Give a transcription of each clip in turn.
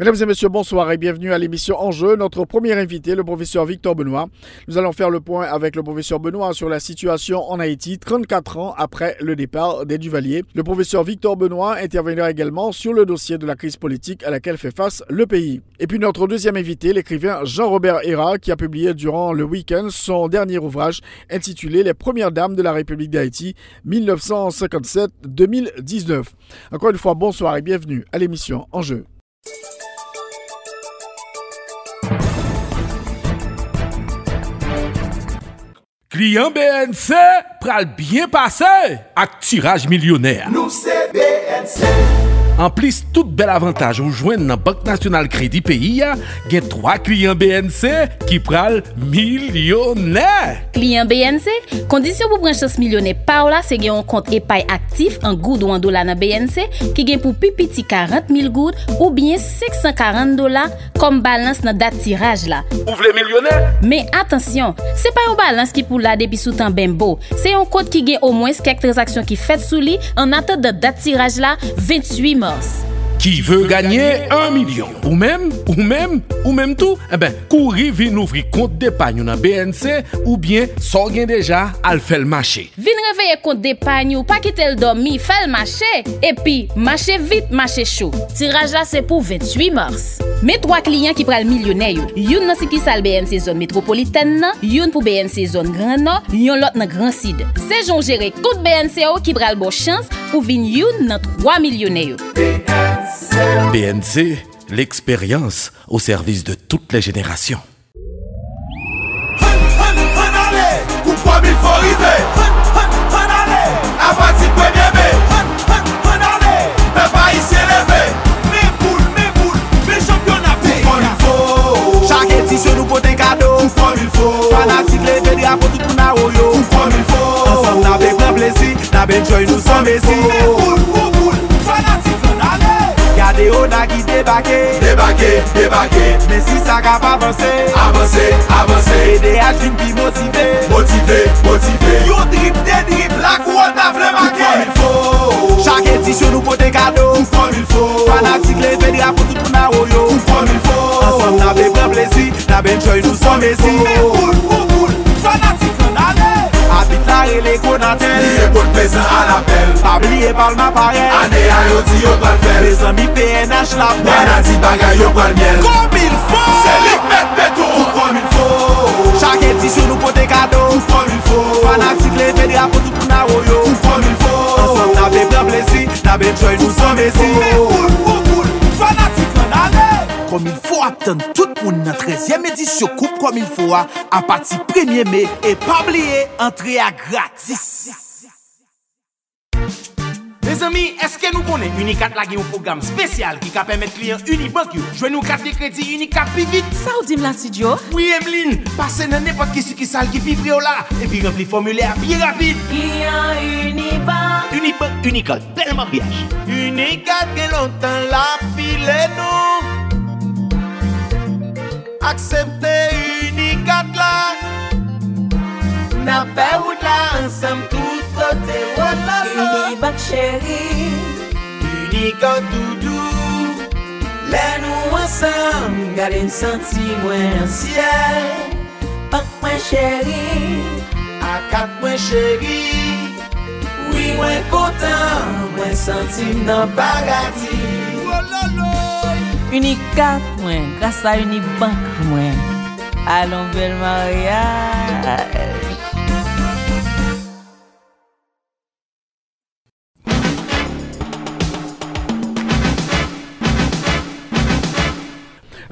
Mesdames et messieurs, bonsoir et bienvenue à l'émission Enjeu. Notre premier invité, le professeur Victor Benoît. Nous allons faire le point avec le professeur Benoît sur la situation en Haïti 34 ans après le départ des Duvaliers. Le professeur Victor Benoît interviendra également sur le dossier de la crise politique à laquelle fait face le pays. Et puis notre deuxième invité, l'écrivain Jean-Robert Héra, qui a publié durant le week-end son dernier ouvrage intitulé Les premières dames de la République d'Haïti 1957-2019. Encore une fois, bonsoir et bienvenue à l'émission Enjeu. Client BNC pral bien passé ak tirage millionnaire. Nou se BNC An plis, tout bel avantage ou jwen nan Bank National Kredi peyi ya, gen 3 kliyen BNC ki pral milyonè. Kliyen BNC, kondisyon pou branches milyonè pa ou la se gen yon kont epay aktif an goud ou an dola nan BNC ki gen pou pipiti 40 mil goud ou bien 640 dola kom balans nan dat tiraj la. Ou vle milyonè? Men atensyon, se pa yon balans ki pou la depi sou soutan bembo, se yon kont ki gen o mwens kek transaksyon ki fet sou li an atan de dat tiraj la 28 mil. mars. Qui veut gagner 1 million ou même, ou même, ou même tout, eh ben, courir vin ouvrir compte d'épargne dans BNC ou bien s'en déjà à le faire le marché. Vin réveiller compte d'épargne ou pas quitter le dormi, faire le marché et puis marcher vite, marcher chaud. Tirage là c'est pour 28 mars. Mes trois clients qui pral millionnaire yo. Youn nan si ki sal BNC zone métropolitaine nan, youn pour BNC zone Grand Nord, youn l'autre nan Grand Sud. C'est jon gérer compte BNC qui pral bon chance pou vin yon nan 3 milyonè yo. BNC, l'expérience au service de toutes les générations. Hun, hun, hun ale Kou 3000 fò rive La benjoy nou san mesi. Boul, boul, boul, fanatik nan ale. Gade Oda ki debake. Debake, debake. Mesi sa kap avanse. Avanse, avanse. EDH vin pi motive. Motive, motive. Yo drip, de drip, la kou an avle make. Ou kon il fo Chak etisyon nou pote kado Ou kon il fo Fanatik le fedri apou tout moun a oyo oh Ou kon il fo Ansan nan bebran plesi La benjoy nou san mesi Boul, boul, boul, fanatik pare le konatel Liye pot pesan an apel Pabliye palma parel Ane a yo ti yo pral fel Me zami PNH la pel Wana ti bagay yo pral miel. Komil fo Se lik met beto Tout komil fo Chak edisyon nou pote kado Tout komil fo Fanatik le fedri apotou pou na woyo Tout komil fo Ansem na be plan plesi Na be joy nou san mesi Me pou Kom il fò atan tout moun nan 13e edisyon Koup kom il fò a A pati 1er me E pabliye entre a gratis Les amis, eske nou konen Unicat la gen yon program spesyal ki ka pemet kliyen Unibank yo? Jwen nou kat de kredi Unicat pi vit? Sa ou dim la studio? Oui, Emeline, pase nan nepot ki su ki sal ki pi prio la epi rempli formulaire pi rapide. Client Unibank Unibank, Unicode, bel mariage. Unicat gen lontan la pile nou aksepte unikat la. Na fe wout la ansam tout kote wala sa Unibak chéri. Unikat doudou Le nou ansam gade m senti mwen ansyel Pak mwen chéri. Akat mwen chéri. Oui mwen kontan mwen senti m nan paradis Wala la. Unikat mwen, grasa unibank mwen. Alon bel maryaj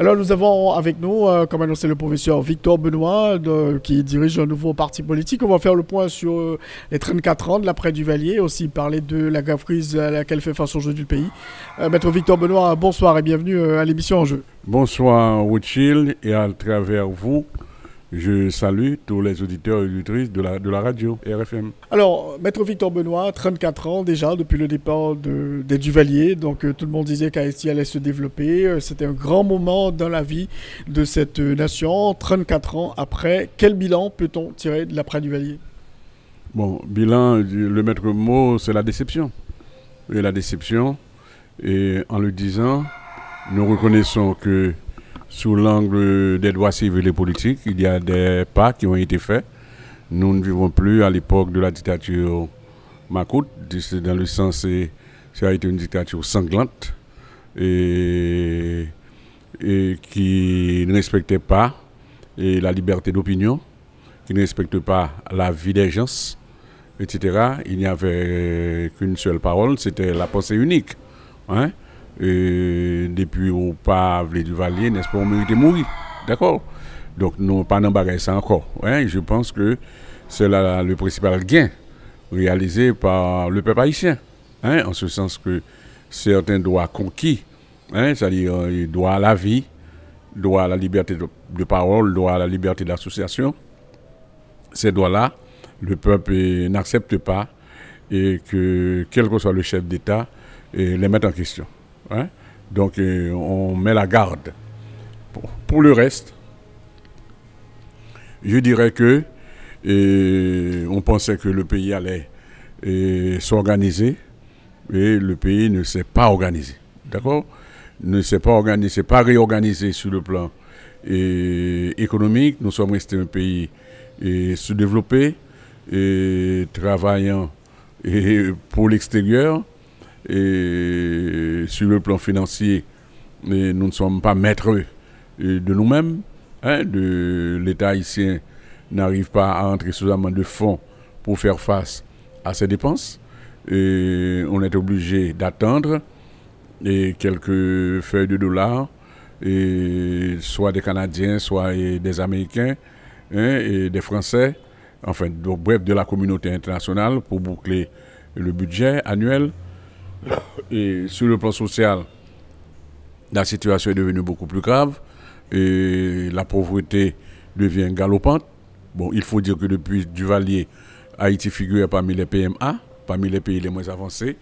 Alors nous avons avec nous, euh, comme annoncé le professeur Victor Benoît, qui dirige un nouveau parti politique. On va faire le point sur euh, les 34 ans de l'après Duvalier, aussi parler de la crise à laquelle fait face aujourd'hui le pays. Euh, Maître Victor Benoît, bonsoir et bienvenue à l'émission En Jeu. Bonsoir Rothschild et à travers vous, je salue tous les auditeurs et auditrices de la, de la radio RFM. Alors, Maître Victor Benoît, 34 ans déjà depuis le départ de, des Duvaliers. Donc, euh, tout le monde disait qu'Haïti allait se développer. Euh, C'était un grand moment dans la vie de cette euh, nation. 34 ans après, quel bilan peut-on tirer de l'après Duvalier? Bon, bilan, le maître mot, c'est la déception. Et la déception, et en le disant, nous reconnaissons que sous l'angle des droits civils et politiques, il y a des pas qui ont été faits. Nous ne vivons plus à l'époque de la dictature Makout, c'est dans le sens, c'est- ça a été une dictature sanglante et, qui ne respectait pas la liberté d'opinion, qui ne respecte pas la vie des gens, etc. Il n'y avait qu'une seule parole, c'était la pensée unique. Hein? Et depuis au pas du Valier, n'est-ce pas, on méritait mourir. D'accord? Donc, nous, pas d'embarquer ça encore. Hein? Je pense que c'est le principal gain réalisé par le peuple haïtien. Hein? En ce sens que certains droits conquis, hein? c'est-à-dire euh, droit à la vie, droit à la liberté de, parole, droit à la liberté d'association, ces droits-là, le peuple euh, n'accepte pas et que quel que soit le chef d'État, euh, les met en question. Hein. Donc on met la garde. Pour, le reste, je dirais que on pensait que le pays allait s'organiser et le pays ne s'est pas organisé. D'accord? Ne s'est pas organisé, pas réorganisé sur le plan économique. Nous sommes restés un pays sous-développé et travaillant et pour l'extérieur et sur le plan financier, nous ne sommes pas maîtres euh, de nous-mêmes. hein, l'État haïtien n'arrive pas à entrer suffisamment de fonds pour faire face à ses dépenses. Et on est obligé d'attendre quelques feuilles de dollars, soit des Canadiens, soit des Américains, hein, et des Français, enfin, bref, de la communauté internationale pour boucler le budget annuel. Et sur le plan social, la situation est devenue beaucoup plus grave et la pauvreté devient galopante. Bon, il faut dire que depuis Duvalier, Haïti figure parmi les PMA, parmi les pays les moins avancés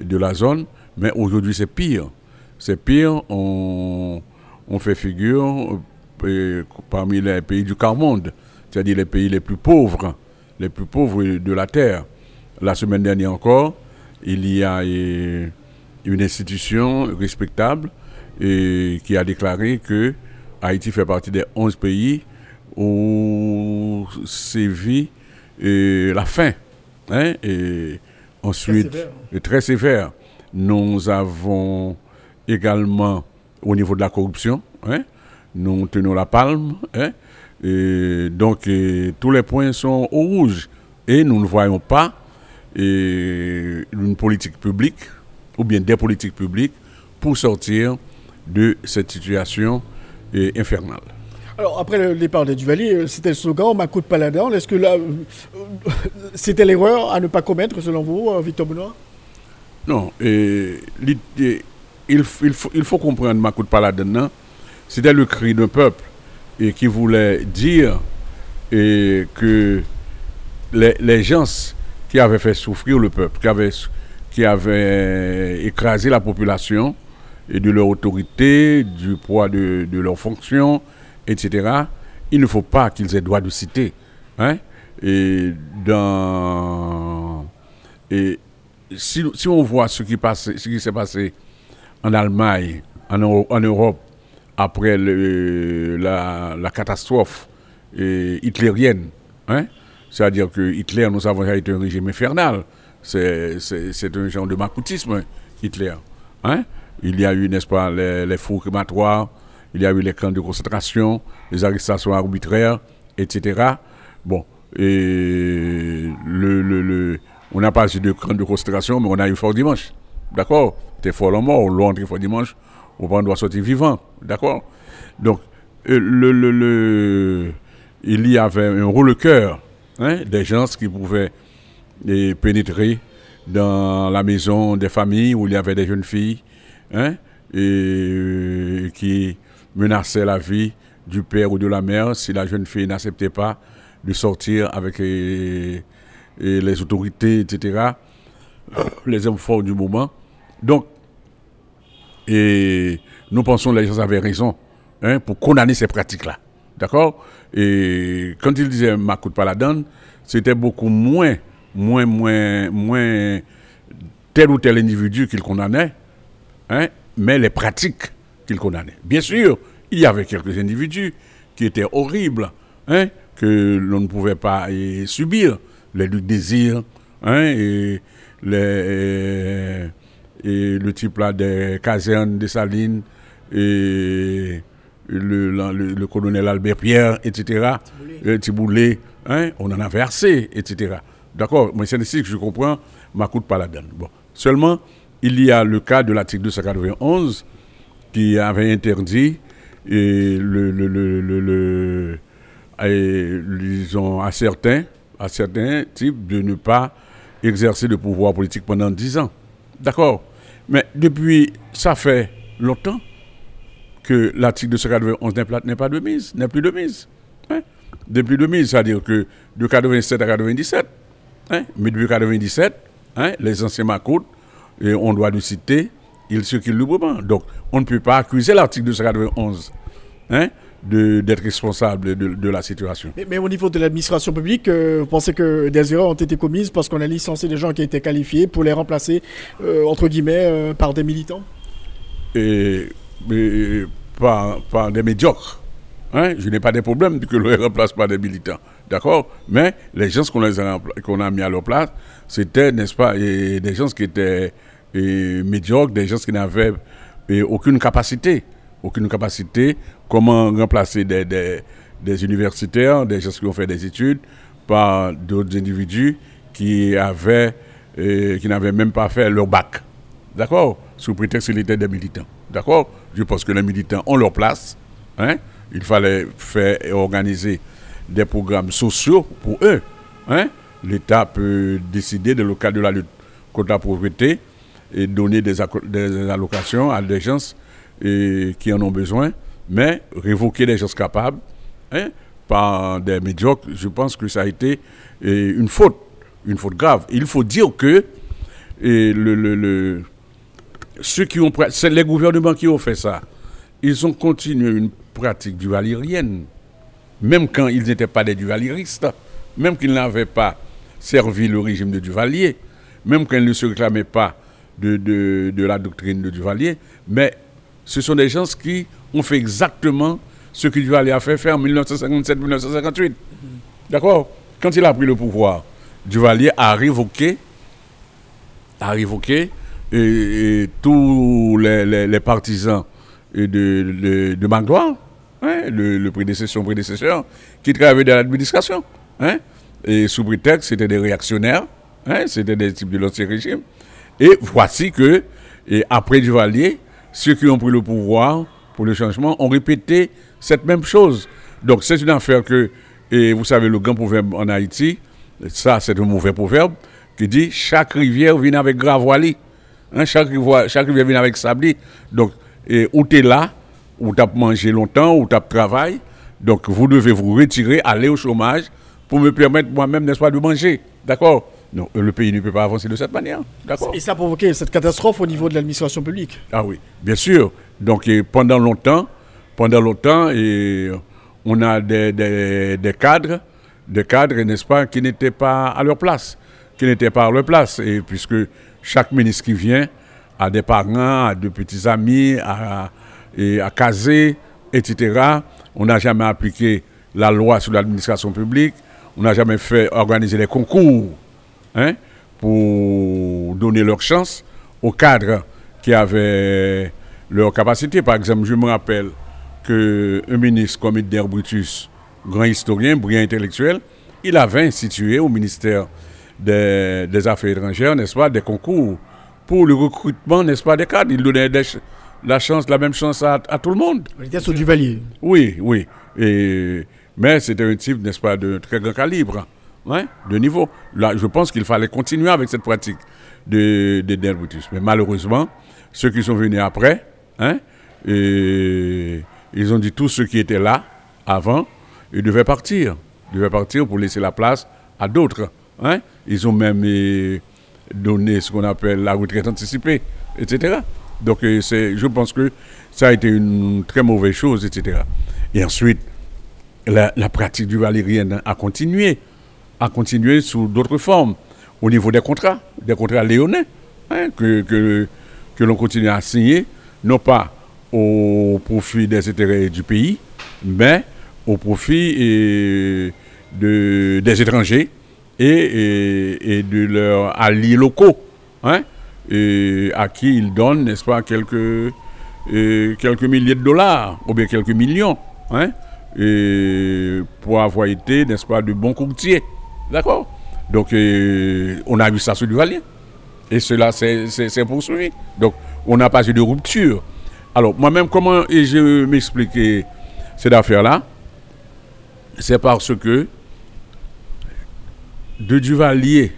de la zone, mais aujourd'hui c'est pire. C'est pire, on, fait figure euh, parmi les pays du quart monde, c'est-à-dire les pays les plus pauvres, les plus pauvres de la terre. La semaine dernière encore, il y a euh, une institution respectable et qui a déclaré que Haïti fait partie des 11 pays où sévit euh, la faim. hein, et ensuite, sévère. et très sévère. Nous avons également, au niveau de la corruption, hein, nous tenons la palme. hein, et donc, euh, tous les points sont au rouge. Et nous ne voyons pas euh, une politique publique, ou bien des politiques publiques, pour sortir de cette situation euh, infernale. Alors, après le départ des Duvaliers, euh, c'était le slogan Ma coup de paladin. Est-ce que là, euh, c'était l'erreur à ne pas commettre, selon vous, Victor Benoît? Non, et il, faut, il faut comprendre Makout Paladin, non? c'était le cri d'un peuple et qui voulait dire et que les, les gens qui avaient fait souffrir le peuple, qui avaient, qui avaient écrasé la population et de leur autorité, du poids de, de leurs fonctions, etc., il ne faut pas qu'ils aient droit de citer. Hein? Et dans. Et si, si on voit ce qui, ce qui s'est passé en Allemagne, en, en Europe, après la, la catastrophe euh, hitlérienne, hein, c'est-à-dire que Hitler, nous savons, a été un régime infernal. C'est un genre de macoutisme, Hitler. Hein? Il y a eu, n'est-ce pas, les, les fours crématoires, il y a eu les camps de concentration, les arrestations arbitraires, etc. Bon, et le, le, le- on n'a pas eu de camp de concentration, mais on a eu fort dimanche. D'accord? T'es fort la mort, l'on entre fort dimanche, on doit sortir vivant. D'accord? Donc, euh, le, le, le- il y avait un rouleau-cœur, hein, des gens qui pouvaient eh, pénétrer dans la maison des familles où il y avait des jeunes filles, hein, et euh, qui menaçaient la vie du père ou de la mère si la jeune fille n'acceptait pas de sortir avec eh, eh, les autorités, etc., les hommes forts du moment. Donc, et nous pensons que les gens avaient raison hein, pour condamner ces pratiques-là. D'accord? Et quand il disait Makout Paladan, c'était beaucoup moins, moins, moins, moins tel ou tel individu qu'il condamnait, hein, mais les pratiques qu'il condamnait. Bien sûr, il y avait quelques individus qui étaient horribles, hein, que l'on ne pouvait pas subir, les luttes désir, hein, et, le type là des casernes de Salines, et le, la- le- le colonel Albert Pierre, etc., euh, Tiboulé, hein, on en a versé, etc. D'accord, mais c'est ici que je comprends, Makout Paladan. Bon. Seulement, il y a le cas de l'article 291 qui avait interdit et le, le, le, le- le- et, disons, à certains, à certains types de ne pas exercer de pouvoir politique pendant 10 ans. D'accord Mais depuis, ça fait longtemps que l'article 291 n'est pas- n'est pas de mise, n'est plus de mise. hein. Depuis 2000, c'est-à-dire que de 87 à 97, hein, mais depuis 97, hein, les anciens macoutes, et on doit le citer, ils circulent librement. Donc, on ne peut pas accuser l'article 291 hein, de- d'être responsable de, de la situation. Mais, mais au niveau de l'administration publique, euh, vous pensez que des erreurs ont été commises parce qu'on a licencié des gens qui étaient qualifiés pour les remplacer, euh, entre guillemets, euh, par des militants? Et, et par, des médiocres. Hein? Je n'ai pas de problème que l'on les remplace par des militants. D'accord? Mais les gens qu'on a, mis à leur place, c'était, n'est-ce pas, des gens qui étaient médiocres, des gens qui n'avaient aucune capacité. Aucune capacité. Comment remplacer des, universitaires, des gens qui ont fait des études, par d'autres individus qui qui n'avaient même pas fait leur bac. D'accord? Sous prétexte qu'ils étaient des militants. D'accord? Je pense que les militants ont leur place. Hein? Il fallait faire et organiser des programmes sociaux pour eux. Hein? L'État peut décider, dans le cadre de la lutte contre la pauvreté, et donner des, allocations à des gens qui en ont besoin, mais révoquer des gens capables hein, par des médiocres, je pense que ça a été une faute, une faute grave. Il faut dire que le- ceux qui ont c'est les gouvernements qui ont fait ça, ils ont continué une pratique duvalérienne, même quand ils n'étaient pas des duvalieristes, même qu'ils n'avaient pas servi le régime de Duvalier, même quand ils ne se réclamaient pas de, de- de la doctrine de Duvalier, mais ce sont des gens qui ont fait exactement ce que Duvalier a fait faire en 1957-1958. D'accord? Quand il a pris le pouvoir, Duvalier a révoqué a révoqué et, tous les, partisans de, de, Magloire, hein, le, prédécesseur, prédécesseur, qui travaillaient dans l'administration. hein, et sous prétexte, c'était des réactionnaires, hein, c'était des types de l'ancien régime. Et voici que, et après Duvalier, ceux qui ont pris le pouvoir pour le changement ont répété cette même chose. Donc c'est une affaire que, et vous savez, le grand proverbe en Haïti, ça c'est un mauvais proverbe, qui dit chaque rivière vient avec Gravoili. Hein, chaque, rivière, chaque rivière vient avec Sabli. Donc, et, où tu es là, où tu as mangé longtemps, où tu as travaillé, donc vous devez vous retirer, aller au chômage pour me permettre moi-même, n'est-ce pas, de manger. D'accord? Non, le pays ne peut pas avancer de cette manière. D'accord? Et ça a provoqué cette catastrophe au niveau de l'administration publique. ah oui, bien sûr. Donc et pendant longtemps, pendant longtemps, et on a des, des- des cadres, des cadres, n'est-ce pas, qui n'étaient pas à leur place, qui n'étaient pas à leur place. Et puisque chaque ministre qui vient a des parents, a de petits amis, a, et à caser, etc. On n'a jamais appliqué la loi sur l'administration publique. On n'a jamais fait organiser les concours hein, pour donner leur chance aux cadres qui avaient leur capacité. Par exemple, je me rappelle qu'un ministre comme Edner Brutus, grand historien, brillant intellectuel, il avait institué au ministère des, des Affaires étrangères, n'est-ce pas, des concours pour le recrutement, n'est-ce pas, des cadres. Il donnait des, la chance, la même chance à, à tout le monde. Était sur Duvalier. Oui, oui. Et, mais c'était un type, n'est-ce pas, de très grand calibre, hein, de niveau. Là, je pense qu'il fallait continuer avec cette pratique de, de. Mais malheureusement, ceux qui sont venus après, hein, et ils ont dit tous ceux qui étaient là avant, ils devaient partir. Ils devaient partir pour laisser la place à d'autres. Hein? Ils ont même eh, donné ce qu'on appelle la retraite anticipée, etc. Donc c'est, je pense que ça a été une très mauvaise chose, etc. Et ensuite, la, pratique du valérien a continué, a continué sous d'autres formes, au niveau des contrats, des contrats léonais, hein, que, que, l'on continue à signer, non pas au profit des intérêts du pays, mais au profit eh, de, des étrangers et, de leurs alliés locaux, hein, et à qui ils donnent, n'est-ce pas, quelques, eh, quelques milliers de dollars, ou bien quelques millions, hein, et pour avoir été, n'est-ce pas, de bons courtiers. D'accord? Donc, on a vu ça sur Duvalier. Et cela s'est poursuivi. Donc, on n'a pas eu de rupture. Alors, moi-même, comment je m'expliquer cette affaire-là C'est parce que de Duvalier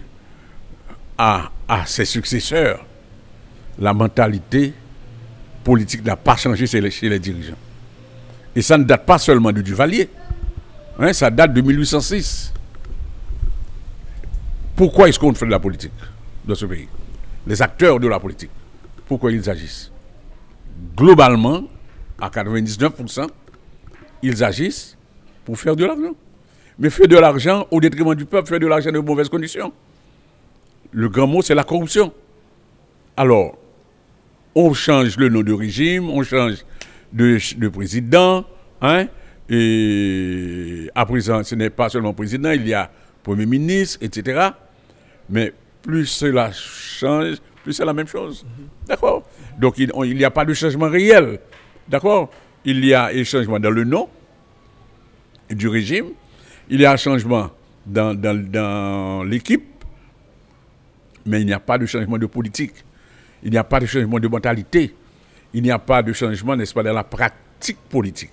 à, ses successeurs, la mentalité politique n'a pas changé chez les, chez les dirigeants. Et ça ne date pas seulement de Duvalier. Hein, ça date de 1806. Pourquoi est-ce qu'on fait de la politique dans ce pays? Les acteurs de la politique. Pourquoi ils agissent? Globalement, à 99%, ils agissent pour faire de l'argent. Mais faire de l'argent au détriment du peuple, faire de l'argent de mauvaises conditions. Le grand mot, c'est la corruption. Alors, on change le nom de régime, on change de, de président, hein, et à présent, ce n'est pas seulement président, il y a premier ministre, etc. Mais plus cela change, plus c'est la même chose. D'accord? Donc, il on- il n'y a pas de changement réel. D'accord? Il y a un changement dans le nom du régime, il y a un changement dans, l'équipe, mais il n'y a pas de changement de politique. Il n'y a pas de changement de mentalité. Il n'y a pas de changement, n'est-ce pas, dans la pratique politique.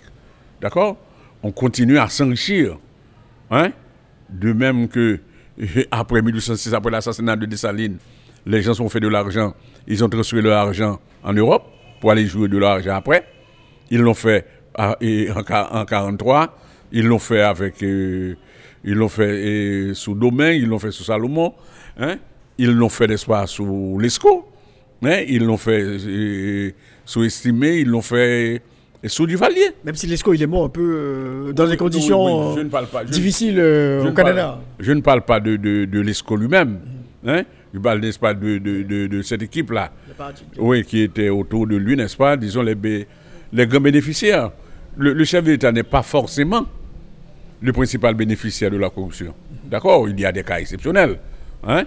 D'accord? On continue à s'enrichir. Hein? De même que après 1806, après l'assassinat de Dessalines, les gens ont fait de l'argent, ils ont transféré leur argent en Europe pour aller jouer de l'argent après. Ils l'ont fait en 1943, ils l'ont fait avec, euh, ils l'ont fait euh, sous Domaine, ils l'ont fait sous Salomon, hein? ils l'ont fait, n'est-ce pas, sous Lescaut, hein? ils l'ont fait euh, sous Estimé, ils l'ont fait sous Duvalier. Même si Lescaut, il est mort un peu euh, dans des conditions Oui, oui, je ne parle pas- je- difficiles euh, au parle- Canada. je ne parle pas de, de, de l'ESCO lui-même. Hein? Je parle, n'est-ce pas, de, de, de, cette équipe-là. Oui, qui était autour de lui, n'est-ce pas, disons, les, les grands bénéficiaires. Le, le chef d'État n'est pas forcément le principal bénéficiaire de la corruption. D'accord Il y a des cas exceptionnels. Hein?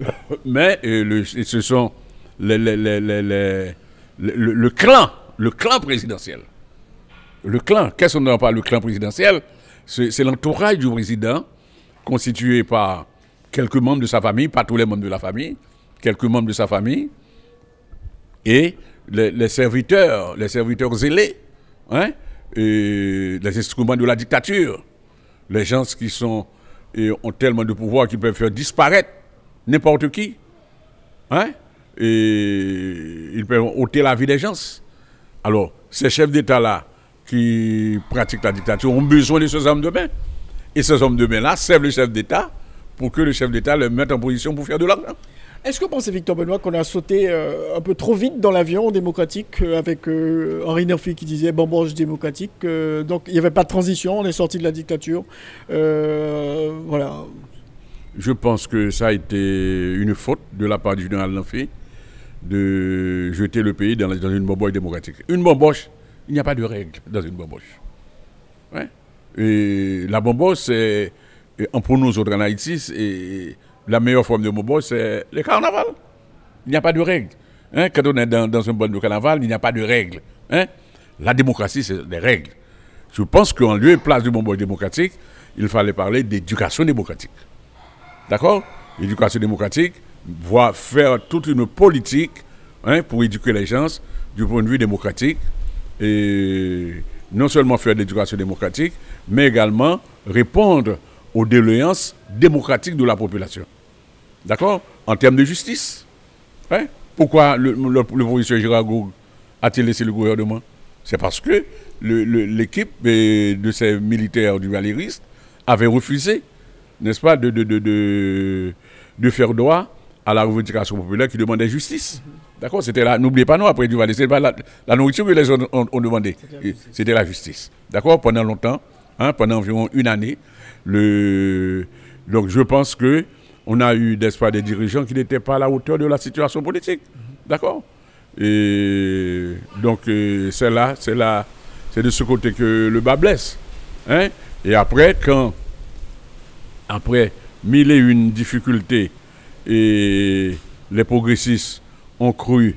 Mais euh, ce sont le, clan, le clan présidentiel. Le clan, qu'est-ce qu'on appelle le clan présidentiel? C'est c'est l'entourage du président constitué par quelques membres de sa famille, pas tous les membres de la famille, quelques membres de sa famille, et les, les serviteurs, les serviteurs zélés, hein, et les instruments de la dictature, les gens qui sont, ont tellement de pouvoir qu'ils peuvent faire disparaître n'importe qui, hein, et ils peuvent ôter la vie des gens. Alors, ces chefs d'État-là qui pratiquent la dictature ont besoin de ces hommes de main. Et ces hommes de main-là servent le chef d'État pour que le chef d'État les mette en position pour faire de l'argent. Est-ce que vous pensez, Victor Benoît, qu'on a sauté euh, un peu trop vite dans l'avion démocratique euh, avec euh, Henri Nerfi qui disait bamboche démocratique Donc il n'y avait pas de transition, on est sorti de la dictature. Voilà. Je pense que ça a été une faute de la part du général Lanfy de jeter le pays dans, une bamboche démocratique. Une bamboche, il n'y a pas de règle dans une bamboche. Ouais. Et la bamboche, c'est, pour nous autres en Haïti, c'est- la meilleure forme de bamboche, c'est le carnaval. Il n'y a pas de règle. Hein, Quand on est dans, dans un bon de carnaval, il n'y a pas de règle. Hein. La démocratie, c'est des règles. Je pense qu'en lieu et place du bamboche démocratique, il fallait parler d'éducation démocratique. D'accord? L'éducation démocratique, voire faire toute une politique hein, pour éduquer les gens du point de vue démocratique, et non seulement faire de l'éducation démocratique, mais également répondre aux déléances démocratiques de la population. D'accord? En termes de justice. Hein? Pourquoi le, le, le professeur Gérard a-t-il laissé le gouvernement? C'est parce que l'équipe euh, de ces militaires du Valériste avait refusé, n'est-ce pas, de, de, de, de, de faire droit à la revendication populaire qui demandait justice. D'accord? C'était là, n'oubliez pas, non, après du Valais, c'est pas la, la nourriture que les gens ont, ont demandé. C'était la justice. D'accord? Pendant longtemps, hein, pendant environ une année. Le, donc je pense que on a eu, n'est-ce des dirigeants qui n'étaient pas à la hauteur de la situation politique. D'accord? Et donc euh, c'est là, c'est là, c'est de ce côté que le bas blesse. Hein? Et après, quand après mille et une difficultés et les progressistes ont cru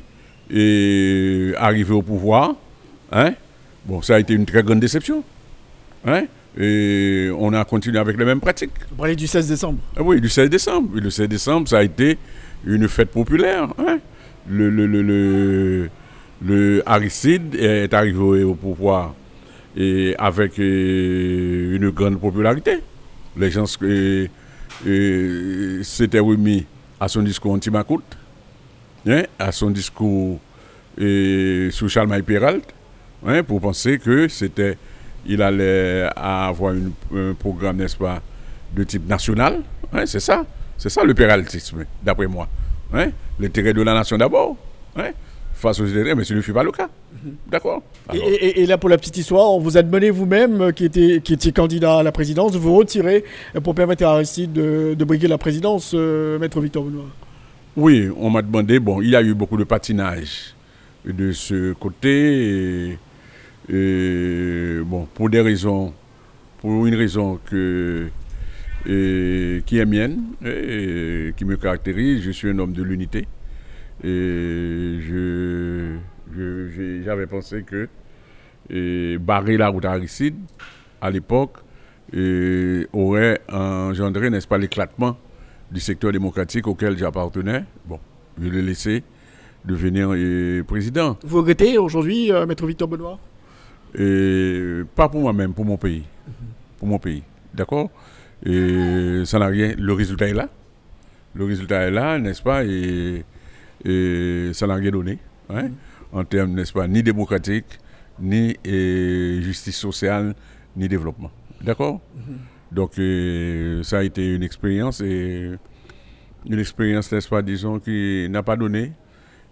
et arriver au pouvoir, hein, bon, ça a été une très grande déception. Hein, et on a continué avec les mêmes pratiques. Vous parlez du 16 décembre. Ah oui, du 16 décembre. Et le 16 décembre, ça a été une fête populaire. hein. Le, le, le, le, le Aristide est arrivé au pouvoir et avec euh, une grande popularité. Les gens euh, euh, s'étaient remis à son discours anti-Macoute, hein, à son discours sur Charlemagne Peralt, hein, pour penser que c'était, il allait avoir une- un programme, n'est-ce pas, de type national. hein, c'est ça, c'est ça le péraltisme, d'après moi. Hein, L'intérêt de la nation d'abord, hein, face aux intérêts, mais ce ne fut pas le cas. D'accord Et, Alors, et- et là, pour la petite histoire, on vous a demandé vous-même, euh, qui était, qui était candidat à la présidence, de vous retirer euh, pour permettre à Aristide de, de briguer la présidence, euh, Maître Victor Benoît. Oui, on m'a demandé, bon, il y a eu beaucoup de patinage de ce côté. Et, et, bon, pour des raisons, pour une raison que, qui est mienne, qui me caractérise, je suis un homme de l'unité. Et je, j'avais pensé que barrer la route à Aristide, à l'époque, aurait engendré, n'est-ce pas, l'éclatement du secteur démocratique auquel j'appartenais. Bon, je l'ai laissé devenir président. Vous regrettez aujourd'hui, euh, Maître Victor Benoît? Et pas pour moi-même, pour mon pays. Pour mon pays. D'accord? Ça n'a rien. Le résultat est là. Le résultat est là, n'est-ce pas? Et, ça n'a rien donné. hein, En termes, n'est-ce pas, ni démocratique, ni euh, justice sociale, ni développement. D'accord? Donc, euh, ça a été une expérience et une expérience, n'est-ce pas, disons, qui n'a pas donné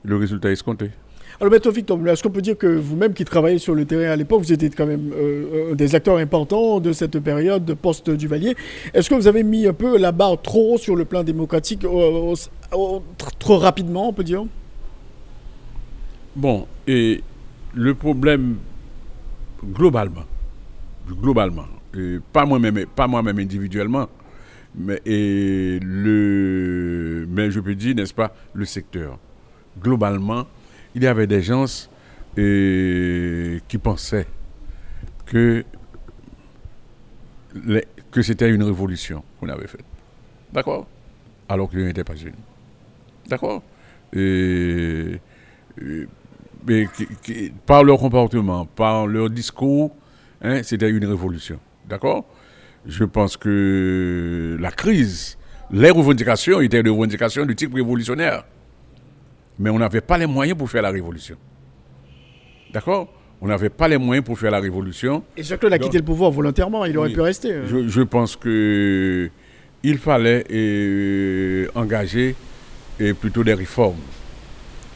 le résultat escompté. Alors, Victor Benoît, est-ce qu'on peut dire que vous-même qui travaillez sur le terrain à l'époque, vous étiez quand même euh, des acteurs importants de cette période de post-Duvalier. Est-ce que vous avez mis un peu la barre trop haut sur le plan démocratique, trop rapidement, on peut dire? Bon, et le problème, globalement, globalement, pas moi-même, moi-même individuellement, mais, mais je peux dire, n'est-ce pas, le secteur. Globalement, il y avait des gens euh, qui pensaient que, c'était une révolution qu'on avait faite. D'accord? Alors qu'il n'était pas une. D'accord? Qui- qui- par leur comportement, par leur discours, hein, c'était une révolution. D'accord? Je pense que la crise, les revendications étaient des revendications de type révolutionnaire. Mais on n'avait pas les moyens pour faire la révolution. D'accord? On n'avait pas les moyens pour faire la révolution. Et Jacques a quitté le pouvoir volontairement, il aurait Oui. pu rester. euh. Je, je pense que il fallait euh, engager euh, plutôt des réformes.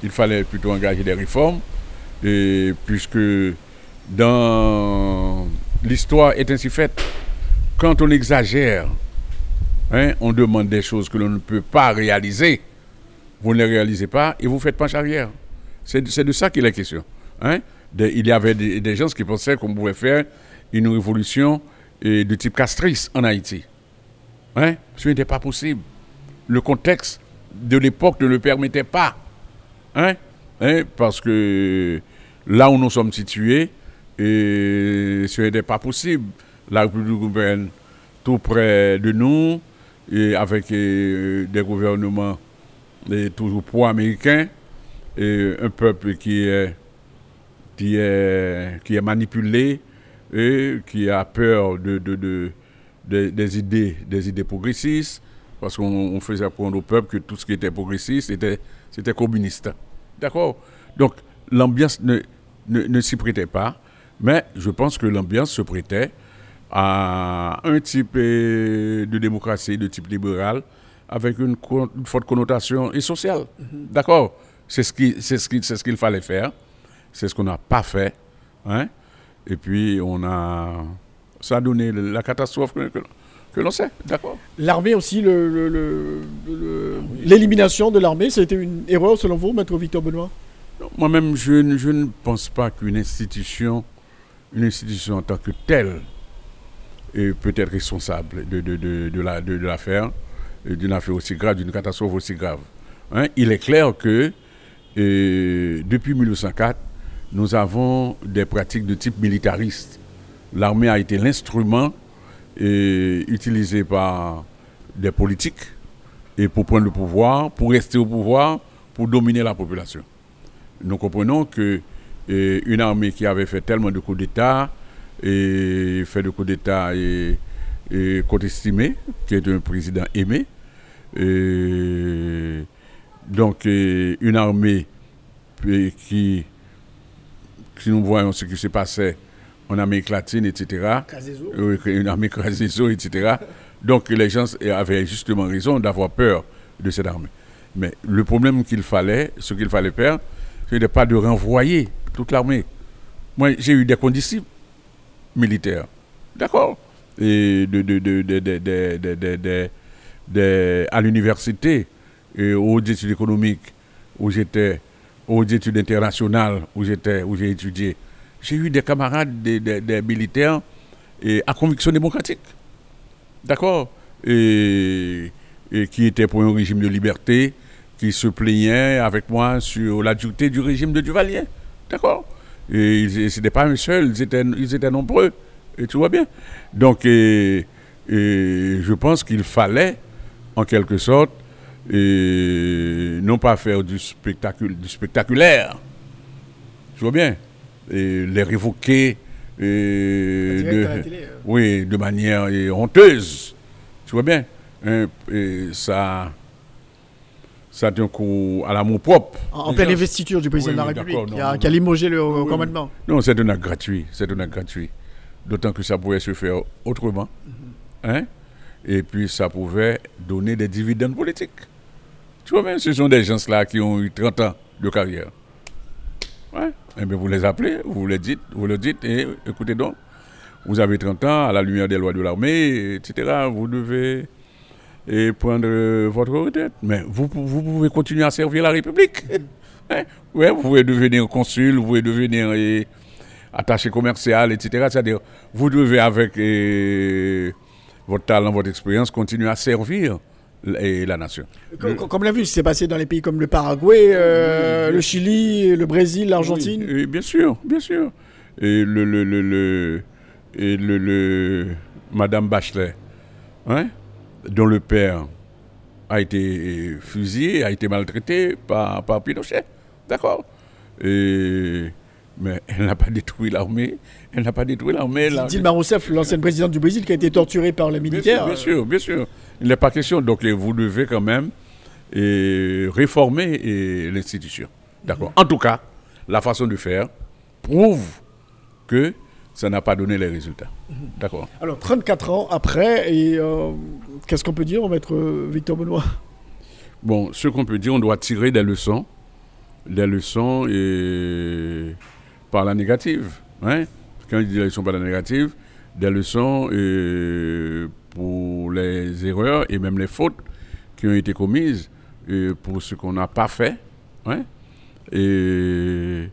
Il fallait plutôt engager des réformes, et puisque dans l'histoire est ainsi faite, quand on exagère, hein, on demande des choses que l'on ne peut pas réaliser, vous ne les réalisez pas et vous faites penche arrière. C'est de ça qu'il est question. hein. Il y avait des, gens qui pensaient qu'on pouvait faire une révolution euh, de type castrice en Haïti. Hein? Ce n'était pas possible. Le contexte de l'époque ne le permettait pas. Hein? Parce que là où nous sommes situés, et ce n'était pas possible. La République européenne, tout près de nous, et avec euh, des gouvernements toujours pro-américains, et un peuple qui est qui est, qui est manipulé et qui a peur de, de- de- de- des, idées, des idées progressistes, parce qu'on on faisait apprendre au peuple que tout ce qui était progressiste, c'était, c'était communiste. D'accord? Donc, l'ambiance ne, ne, ne s'y prêtait pas, mais je pense que l'ambiance se prêtait à un type euh, de démocratie, de type libéral, avec une, forte connotation et sociale. D'accord? C'est ce qui- c'est ce qui- ce qu'il fallait faire. C'est ce qu'on n'a pas fait. Hein? Et puis, on a. Ça a donné la catastrophe que, l'on sait. D'accord? L'armée aussi, le- le- le- le- l'élimination de l'armée, ça a été une erreur selon vous, maître Victor Benoît? Moi-même, je, ne- je ne pense pas qu'une institution, une institution en tant que telle, est peut-être responsable de, de, de, de la- de- de l'affaire, d'une affaire aussi grave, d'une catastrophe aussi grave. Hein, Il est clair que depuis 1904, nous avons des pratiques de type militariste. L'armée a été l'instrument utilisé par des politiques et pour prendre le pouvoir, pour rester au pouvoir, pour dominer la population nous comprenons que une armée qui avait fait tellement de coups d'État et fait de coups d'État et, et estimé, qui est un président aimé, euh, donc euh, une armée euh, qui, si nous voyons ce qui se passait en Amérique latine, etc., une armée Crasézo, etc. Donc les gens avaient justement raison d'avoir peur de cette armée. Mais le problème qu'il fallait, ce qu'il fallait faire, ce n'est pas de renvoyer toute l'armée. Moi, j'ai eu des condisciples militaires, d'accord? Et de, de, de, de, à l'université, et aux études économiques, où j'étais, aux études internationales, où j'étais, où j'ai étudié. J'ai eu des camarades, des, militaires et à conviction démocratique. D'accord et, et qui étaient pour un régime de liberté, qui se plaignaient avec moi sur la du régime de Duvalier. D'accord Et ils- ce n'était pas un seul, ils étaient, ils étaient nombreux. Et tu vois bien. Donc, et- et je pense qu'il fallait, en quelque sorte, et non pas faire du, spectacule, du spectaculaire. Tu vois bien Et les révoquer. et de- télé, euh. oui, de manière honteuse. Tu vois bien hein, et ça, ça tient coup à l'amour propre. En, pleine investiture du président Oui, de la République, qui a, qui limogé le oui. commandement. Non, c'est un acte gratuit. C'est un acte gratuit. D'autant que ça pouvait se faire autrement. Hein? Et puis ça pouvait donner des dividendes politiques. Tu vois bien, ce sont des gens-là qui ont eu 30 ans de carrière. Ouais. Eh bien, vous les appelez, vous les dites, vous le dites, et écoutez donc, vous avez 30 ans, à la lumière des lois de l'armée, etc., vous devez et prendre votre retraite. Mais vous, vous pouvez continuer à servir la République. Hein? Ouais, vous pouvez devenir consul, vous pouvez devenir attaché commercial, etc. C'est-à-dire, vous devez, avec eh, votre talent, votre expérience, continuer à servir eh, la nation. Com- com- Comme on l'a vu, c'est passé dans les pays comme le Paraguay, euh, le Chili, le Brésil, l'Argentine. Oui, et bien sûr, bien sûr. Et le, le, le, le- et le, le- Madame Bachelet, hein, dont le père a été fusillé, a été maltraité par, par Pinochet. D'accord? Et- Mais elle n'a pas détruit l'armée. Elle n'a pas détruit l'armée. la- Dilma Rousseff, l'ancienne présidente du Brésil, qui a été torturée par les Bien militaires. sûr, bien sûr, bien sûr. Il n'est pas question. Donc, vous devez quand même réformer l'institution. D'accord. En tout cas, la façon de faire prouve que ça n'a pas donné les résultats. D'accord. Alors, 34 ans après, et euh, qu'est-ce qu'on peut dire, maître Victor Benoît? Bon, ce qu'on peut dire, on doit tirer des leçons, des leçons et par la négative. Hein? Quand je dis des leçons par la négative, des leçons euh, pour les erreurs et même les fautes qui ont été commises euh, pour ce qu'on n'a pas fait. Hein? Et,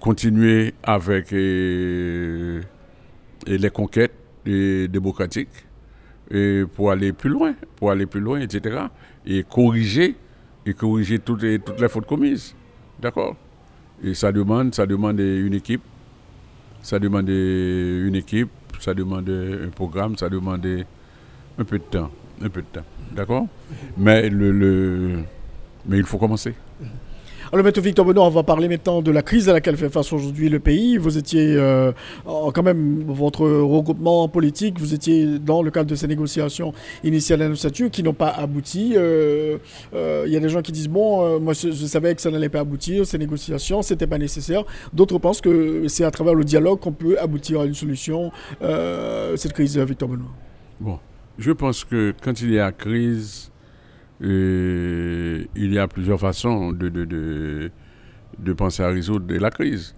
continuer avec euh, les conquêtes démocratiques et pour aller plus loin, pour aller plus loin, etc. Et corriger, et corriger toutes toutes les fautes commises. D'accord? Et ça demande, ça demande une équipe, ça demande une équipe, ça demande un programme, ça demande un peu de temps, un peu de temps. D'accord? Mais le, mais il faut commencer. Alors, Maître Victor Benoît, on va parler maintenant de la crise à laquelle fait face aujourd'hui le pays. Vous étiez euh, quand même, votre regroupement politique, vous étiez dans le cadre de ces négociations initiales d'annonciature qui n'ont pas abouti. Euh, euh, Il y a des gens qui disent, bon, moi je, je savais que ça n'allait pas aboutir, ces négociations, c'était pas nécessaire. D'autres pensent que c'est à travers le dialogue qu'on peut aboutir à une solution, cette crise, Victor Benoît. Bon, je pense que quand il y a crise, euh, il y a plusieurs façons de, de, de, de penser à résoudre la crise.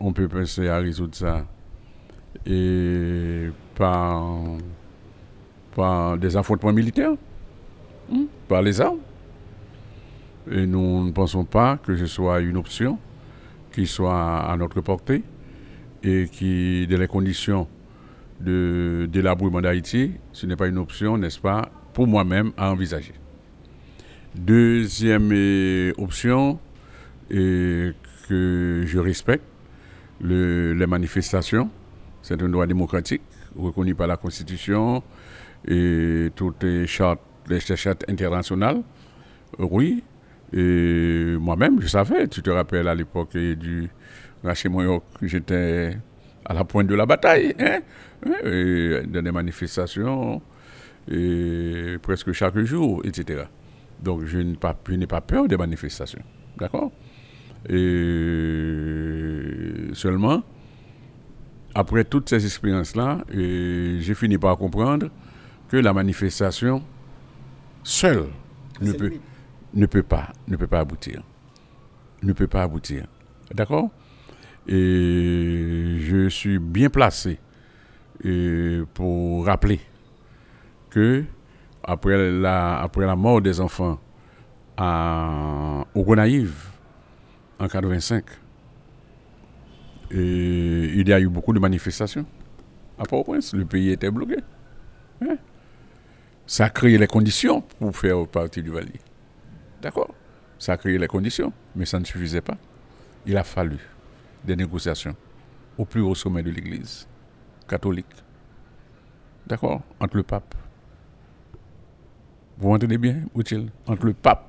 On peut penser à résoudre ça et par, par des affrontements militaires, hmm, par les armes. Et nous ne pensons pas que ce soit une option qui soit à notre portée et qui, dans les conditions de délabrement d'Haïti, ce n'est pas une option, n'est-ce pas, pour moi-même à envisager. Deuxième euh, option euh, que je respecte, le- les manifestations, c'est un droit démocratique reconnu par la Constitution et toutes les chartes, les chartes internationales. Oui, et moi-même, je savais, tu te rappelles à l'époque euh, du Rachid j'étais à la pointe de la bataille, hein, hein, et dans des manifestations, et presque chaque jour, etc. Donc je n'ai pas, je pas peur des manifestations, d'accord? Et seulement, après toutes ces expériences-là, j'ai fini par comprendre que la manifestation seule ne peut, ne peut pas, ne peut pas aboutir. Ne peut pas aboutir. D'accord? Et je suis bien placé pour rappeler que après la, après la mort des enfants à, au Gonaïve en 85, et il y a eu beaucoup de manifestations à Port-au-Prince. Le pays était bloqué. Hein? Ça a créé les conditions pour faire partie du Valier. D'accord? Ça a créé les conditions, mais ça ne suffisait pas. Il a fallu des négociations au plus haut sommet de l'Église catholique. D'accord? Entre le pape. Vous entendez bien, utile Entre le pape,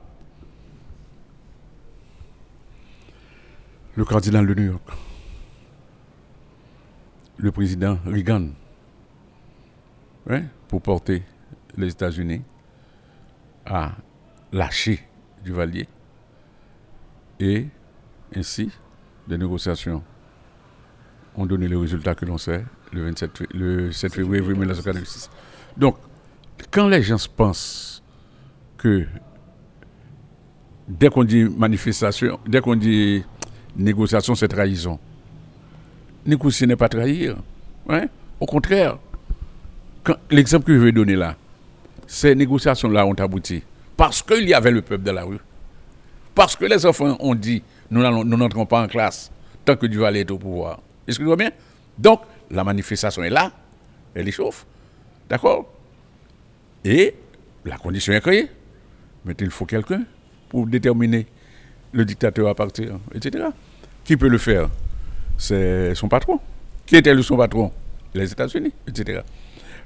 le cardinal de New York, le président Reagan, hein, pour porter les États-Unis à lâcher du Valier et ainsi des négociations ont donné le résultat que l'on sait le, 27, fé- le 7 février 1946. Donc, quand les gens pensent que dès qu'on dit manifestation, dès qu'on dit négociation, c'est trahison, négocier n'est pas trahir. hein? Au contraire, l'exemple que je vais donner là, ces négociations-là ont abouti parce qu'il y avait le peuple dans la rue. Parce que les enfants ont dit nous n'entrons pas en classe tant que Duval est au pouvoir. Excusez-moi bien Donc, la manifestation est là, elle échauffe. D'accord? Et la condition est créée. Mais il faut quelqu'un pour déterminer le dictateur à partir, etc. Qui peut le faire? C'est son patron. Qui était son patron? Les États-Unis, etc.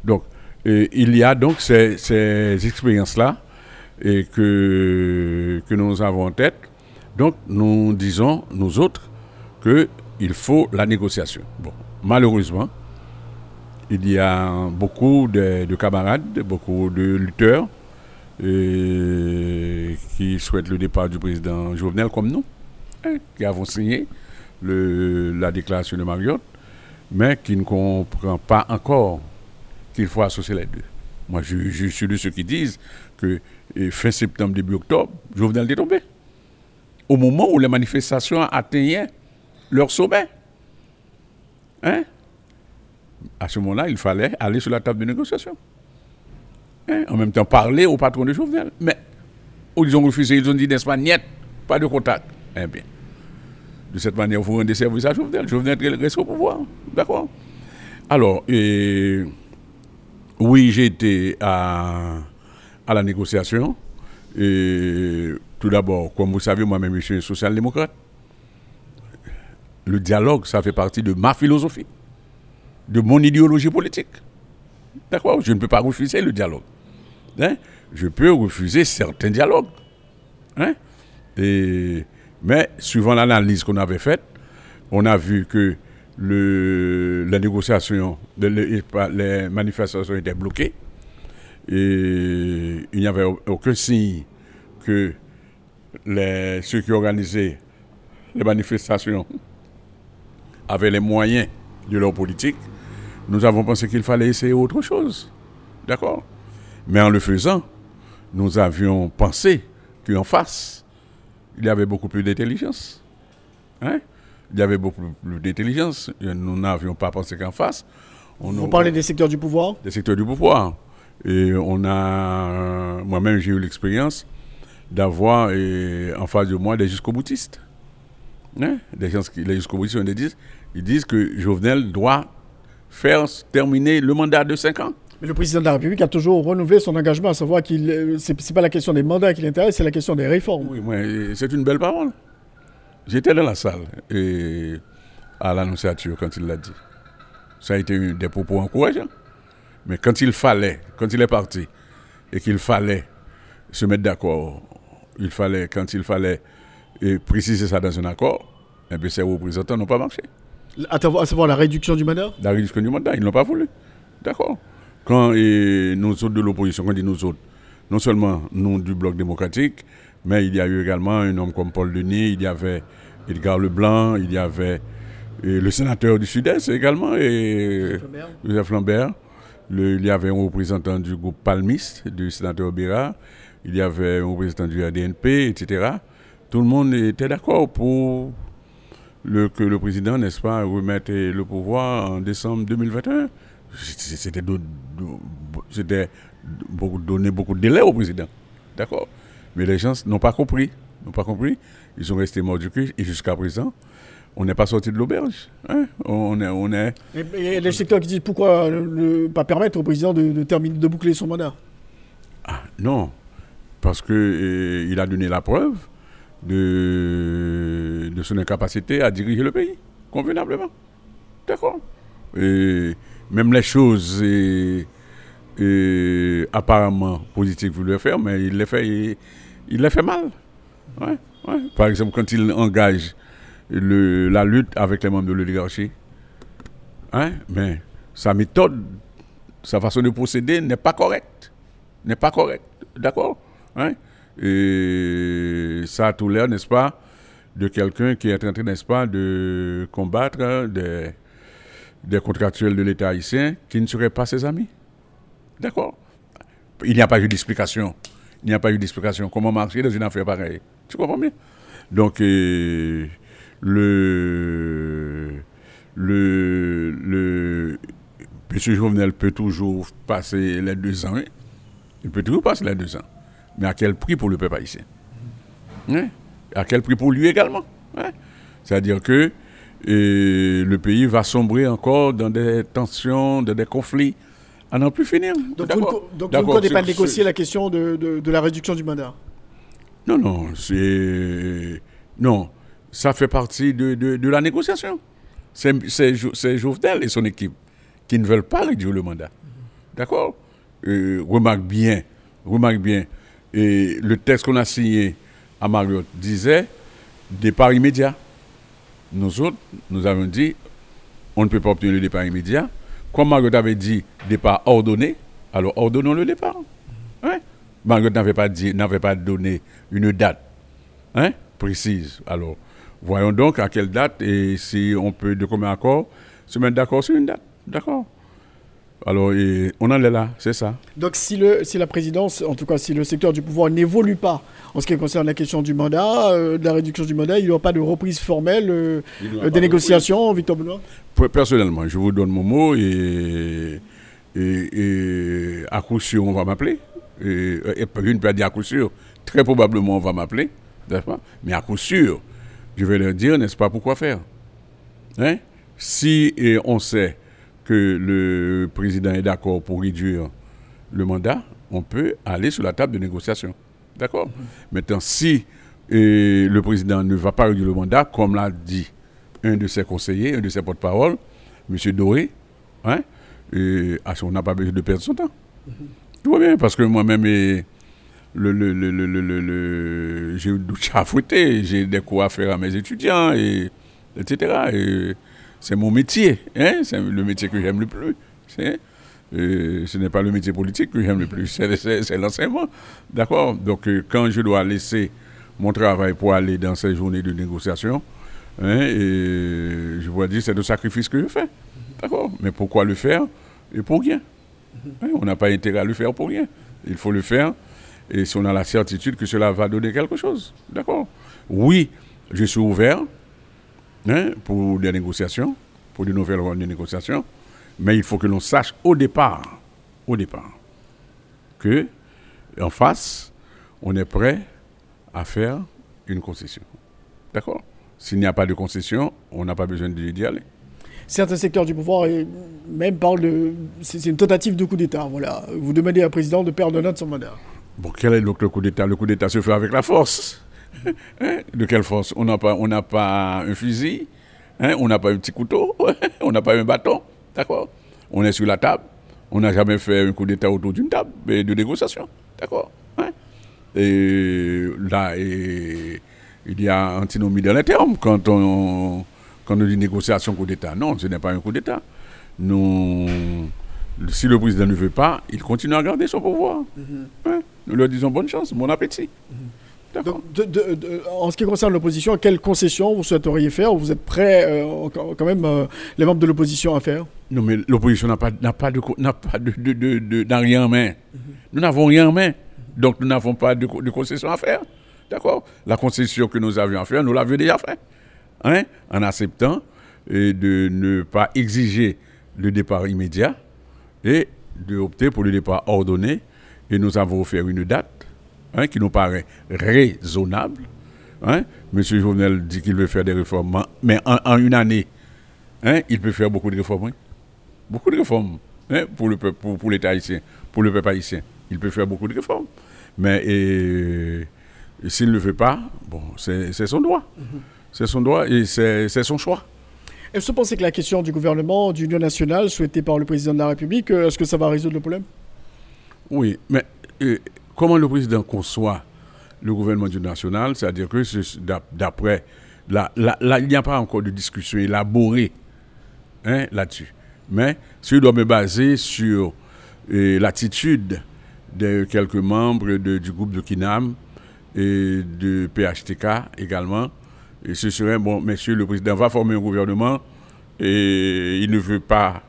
Donc, euh, il y a donc ces, ces expériences-là que, que nous avons en tête. Donc, nous disons, nous autres, qu'il faut la négociation. Bon, malheureusement, il y a beaucoup de camarades, beaucoup de lutteurs euh, qui souhaitent le départ du président Jovenel comme nous, hein, qui avons signé le- la déclaration de Marriott, mais qui ne comprend pas encore qu'il faut associer les deux. Moi, je, je suis de ceux qui disent que euh, fin septembre, début octobre, Jovenel est tombé. Au moment où les manifestations atteignaient leur sommet. Hein? À ce moment-là, il fallait aller sur la table de négociation. Hein? En même temps, parler au patron de Jovenel. Mais ils ont refusé, ils ont dit, n'est-ce pas, niet, pas de contact. Eh bien, de cette manière, vous rendez service à Jovenel. Jovenel reste au pouvoir. D'accord? Alors, oui, j'ai été à, à la négociation. Et tout d'abord, comme vous savez, moi-même, je suis social-démocrate. Le dialogue, ça fait partie de ma philosophie, de mon idéologie politique. D'accord? Je ne peux pas refuser le dialogue. Hein? Je peux refuser certains dialogues. Hein? Mais suivant l'analyse qu'on avait faite, on a vu que le, la négociation, les, manifestations étaient bloquées. Et il n'y avait au- aucun signe que ceux qui organisaient les manifestations avaient les moyens de leur politique. Nous avons pensé qu'il fallait essayer autre chose. D'accord? Mais en le faisant, nous avions pensé qu'en face, il y avait beaucoup plus d'intelligence. Hein? Il y avait beaucoup plus d'intelligence. Nous n'avions pas pensé qu'en face. on Vous parlez des secteurs du pouvoir? Des secteurs du pouvoir. Et on a, euh, moi-même, j'ai eu l'expérience d'avoir en face de moi des jusqu'au boutistes. Hein? Des gens qui, les jusqu'au boutistes, ils disent, ils disent que Jovenel doit faire terminer le mandat de 5 ans. Mais le président de la République a toujours renouvelé son engagement à savoir qu'il euh, c'est pas la question des mandats qui l'intéresse, c'est la question des réformes. Oui, c'est une belle parole. J'étais dans la salle et à l'annonciature quand il l'a dit. Ça a été des propos encourageants. Mais quand il fallait, quand il est parti, et qu'il fallait se mettre d'accord, il fallait, quand il fallait euh, préciser ça dans un accord, eh bien, ces représentants n'ont pas marché. À, savoir- à savoir la réduction du mandat? La réduction du mandat, ils n'ont pas voulu. D'accord. Quand nous autres de l'opposition, quand on dit nous autres, non seulement nous du bloc démocratique, mais il y a eu également un homme comme Paul Denis, il y avait Edgar Leblanc, il y avait le sénateur du Sud-Est également, et Joseph Lambert. Le- il y avait un représentant du groupe palmiste, du sénateur Bérard. Il y avait un représentant du ADNP, etc. Tout le monde était d'accord pour le, que le président, n'est-ce pas, remette le pouvoir en décembre 2021. C'était beaucoup- donner beaucoup de délai au président. D'accord? Mais les gens n'ont pas compris. N'ont pas compris. Ils sont restés morts du cul. Et jusqu'à présent, on n'est pas sorti de l'auberge. hein? On est, on est, Et et il y a des secteurs qui disent pourquoi ne pas permettre au président de, de terminer, de boucler son mandat? Non, parce que euh, il a donné la preuve de, de son incapacité à diriger le pays convenablement. D'accord? Et même les choses apparemment positives qu'il voulait faire, mais il les fait, il, les fait mal. Ouais, ouais. Par exemple, quand il engage la lutte avec les membres de l'oligarchie, hein, mais sa méthode, sa façon de procéder n'est pas correcte n'est pas correct. D'accord? Hein? Et ça a tout l'air, n'est-ce pas, de quelqu'un qui est en train, n'est-ce pas, de combattre hein, des, des contractuels de l'État haïtien qui ne seraient pas ses amis. D'accord? Il n'y a pas eu d'explication. Il n'y a pas eu d'explication. Comment marcher dans une affaire pareille? Tu comprends bien? Donc, euh, le, le, le, M. Jovenel peut toujours passer les deux ans. hein? Il peut toujours passer les deux ans. Mais à quel prix pour le peuple haïtien? Hein? À quel prix pour lui également? Hein? C'est-à-dire que euh, le pays va sombrer encore dans des tensions, dans des conflits à n'en plus finir. Donc vous ne, donc vous ne comptez pas négocier la question de, de- de la réduction du mandat? Non, non, c'est. Non, ça fait partie de, de, la négociation. C'est c'est Jo- c'est Jovenel et son équipe qui ne veulent pas réduire le mandat. D'accord? Euh, Remarque bien, remarque bien, et le texte qu'on a signé à Marriott disait départ immédiat. Nous autres, nous avons dit on ne peut pas obtenir le départ immédiat. Comme Marriott avait dit départ ordonné, alors ordonnons le départ. Hein? Margaret n'avait pas pas donné une date hein, précise. Alors, voyons donc à quelle date et si on peut de commun accord se mettre d'accord sur une date. D'accord? Alors, et on en est là, c'est ça. Donc si, le, si la présidence, en tout cas si le secteur du pouvoir n'évolue pas en ce qui concerne la question du mandat, euh, de la réduction du mandat, il n'y aura pas de reprise formelle euh, euh, des de négociations, Victor Benoît? Pe- Personnellement, je vous donne mon mot et, et, et à coup sûr, on va m'appeler. Et, et je ne peux pas dire à coup sûr, très probablement on va m'appeler, mais à coup sûr, je vais leur dire, n'est-ce pas, pourquoi faire? Hein? Si et on sait que le président est d'accord pour réduire le mandat, on peut aller sur la table de négociation. D'accord? Maintenant, si euh, le président ne va pas réduire le mandat, comme l'a dit un de ses conseillers, un de ses porte-parole, M. Doré, hein, et, ah, on n'a pas besoin de perdre son temps. Tout va bien, parce que moi-même, et, le, le, le, le, le, le- le- j'ai du chat à fouetter, j'ai des cours à faire à mes étudiants, et, etc. Et c'est mon métier, hein, c'est le métier que j'aime le plus. et ce n'est pas le métier politique que j'aime le plus, c'est, l'enseignement. D'accord Donc, euh, quand je dois laisser mon travail pour aller dans ces journées de négociation, hein, je dois dire c'est le sacrifice que je fais. D'accord Mais pourquoi le faire? Et pour rien. Hein, on n'a pas intérêt à le faire pour rien. Il faut le faire et si on a la certitude que cela va donner quelque chose. D'accord Oui, je suis ouvert hein, pour des négociations, pour de nouvelles rondes de négociations, mais il faut que l'on sache au départ, au départ, que en face, on est prêt à faire une concession. D'accord? S'il n'y a pas de concession, on n'a pas besoin d'y aller. Certains secteurs du pouvoir euh, même parlent de. C'est c'est une tentative de coup d'État. Voilà. Vous demandez à un président de perdre un an de son mandat. Bon, quel est donc le coup d'État? Le coup d'État se fait avec la force. De quelle force? On n'a pas, on n'a pas un fusil, hein? On n'a pas un petit couteau, on n'a pas un bâton, d'accord? On est sur la table, on n'a jamais fait un coup d'État autour d'une table mais de négociation, d'accord? Hein? Et là, et- il y a antinomie dans les termes quand on, quand on dit négociation coup d'État. Non, ce n'est pas un coup d'État. Nous, si le président ne veut pas, il continue à garder son pouvoir. Hein? Nous leur disons bonne chance, bon appétit. D'accord. Donc, de- de- de- en ce qui concerne l'opposition, quelles concessions vous souhaiteriez faire ou vous êtes prêts, euh, quand même, euh, les membres de l'opposition à faire? Non, mais l'opposition n'a pas, n'a pas, de, n'a pas rien en main. Nous n'avons rien en main. Donc, nous n'avons pas de, co- de concession à faire. D'accord? La concession que nous avions à faire, nous l'avions déjà fait. Hein en acceptant et de ne pas exiger le départ immédiat et d'opter pour le départ ordonné. Et nous avons offert une date hein, qui nous paraît raisonnable. Hein Monsieur Jovenel dit qu'il veut faire des réformes, mais en, en une année, hein, il peut faire beaucoup de réformes. oui. Beaucoup de réformes hein, pour, le peuple, pour, pour l'État haïtien, pour le peuple haïtien. Il peut faire beaucoup de réformes. Mais et, et s'il ne le fait pas, bon, c'est son droit. C'est son droit et c'est c'est son choix. Est-ce que vous pensez que la question du gouvernement d'union nationale souhaitée par le président de la République, euh, est-ce que ça va résoudre le problème? Oui, mais euh, comment le président conçoit le gouvernement du national C'est-à-dire que d'après, là, il n'y a pas encore de discussion élaborée hein, là-dessus. Mais je dois me baser sur euh, l'attitude de quelques membres du groupe de Kinam et de PHTK également, et ce serait, bon, monsieur le président va former un gouvernement et il ne veut pas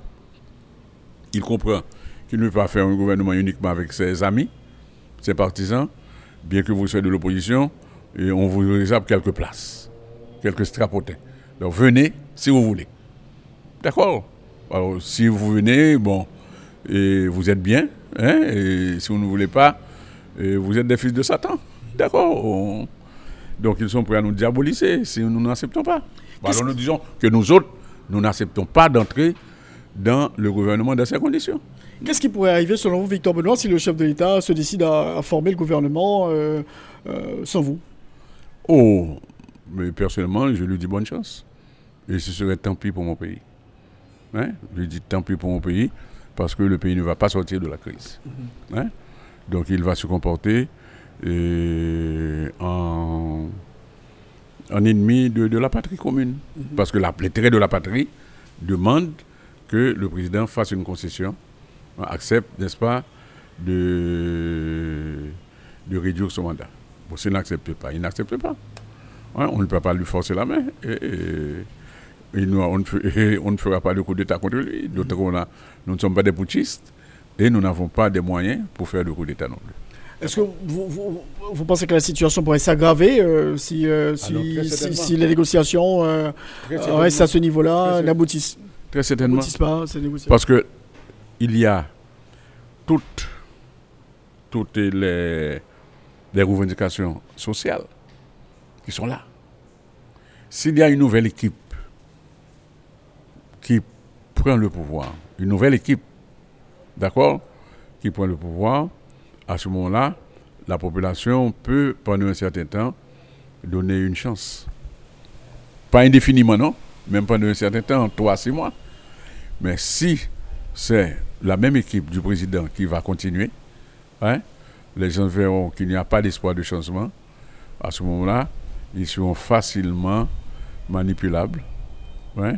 il comprend qu'il ne veut pas faire un gouvernement uniquement avec ses amis, ses partisans, bien que vous soyez de l'opposition, et on vous réserve quelques places, quelques strapotins. Donc venez si vous voulez. D'accord Alors si vous venez, bon, et vous êtes bien, hein, et si vous ne voulez pas, vous êtes des fils de Satan. D'accord On- Donc ils sont prêts à nous diaboliser si nous n'acceptons pas. Bon, alors nous disons que nous autres, nous n'acceptons pas d'entrer dans le gouvernement dans ces conditions. Qu'est-ce qui pourrait arriver, selon vous, Victor Benoît, si le chef de l'État se décide à, à former le gouvernement euh, euh, sans vous? Oh, mais personnellement, je lui dis bonne chance. Et ce serait tant pis pour mon pays. Hein? Je lui dis tant pis pour mon pays, parce que le pays ne va pas sortir de la crise. Hein? Donc il va se comporter euh, en, en ennemi de, de la patrie commune. Parce que la- l'intérêt de la patrie demande que le président fasse une concession, accepte, n'est-ce pas, de, de réduire son mandat. Bon, s'il n'accepte pas, il n'accepte pas. Hein, on ne peut pas lui forcer la main. Et, et- et nous, on, ne on fera pas de coup d'État contre lui. D'autant qu'on a- nous ne sommes pas des putschistes et nous n'avons pas des moyens pour faire de coup d'État non plus. Est-ce que vous, vous- vous pensez que la situation pourrait s'aggraver euh, si, euh, si, Alors, très si- les négociations euh, restent à ce niveau-là, Très n'aboutissent Très certainement. n'aboutissent pas, ces négociations? Parce que il y a toutes, toutes les, les revendications sociales qui sont là. S'il y a une nouvelle équipe qui prend le pouvoir, une nouvelle équipe, d'accord, qui prend le pouvoir, à ce moment-là, la population peut, pendant un certain temps, donner une chance. Pas indéfiniment, non, même pendant un certain temps, trois, six mois. Mais si c'est la même équipe du président qui va continuer, hein, les gens verront qu'il n'y a pas d'espoir de changement, à ce moment-là, ils seront facilement manipulables. Ouais.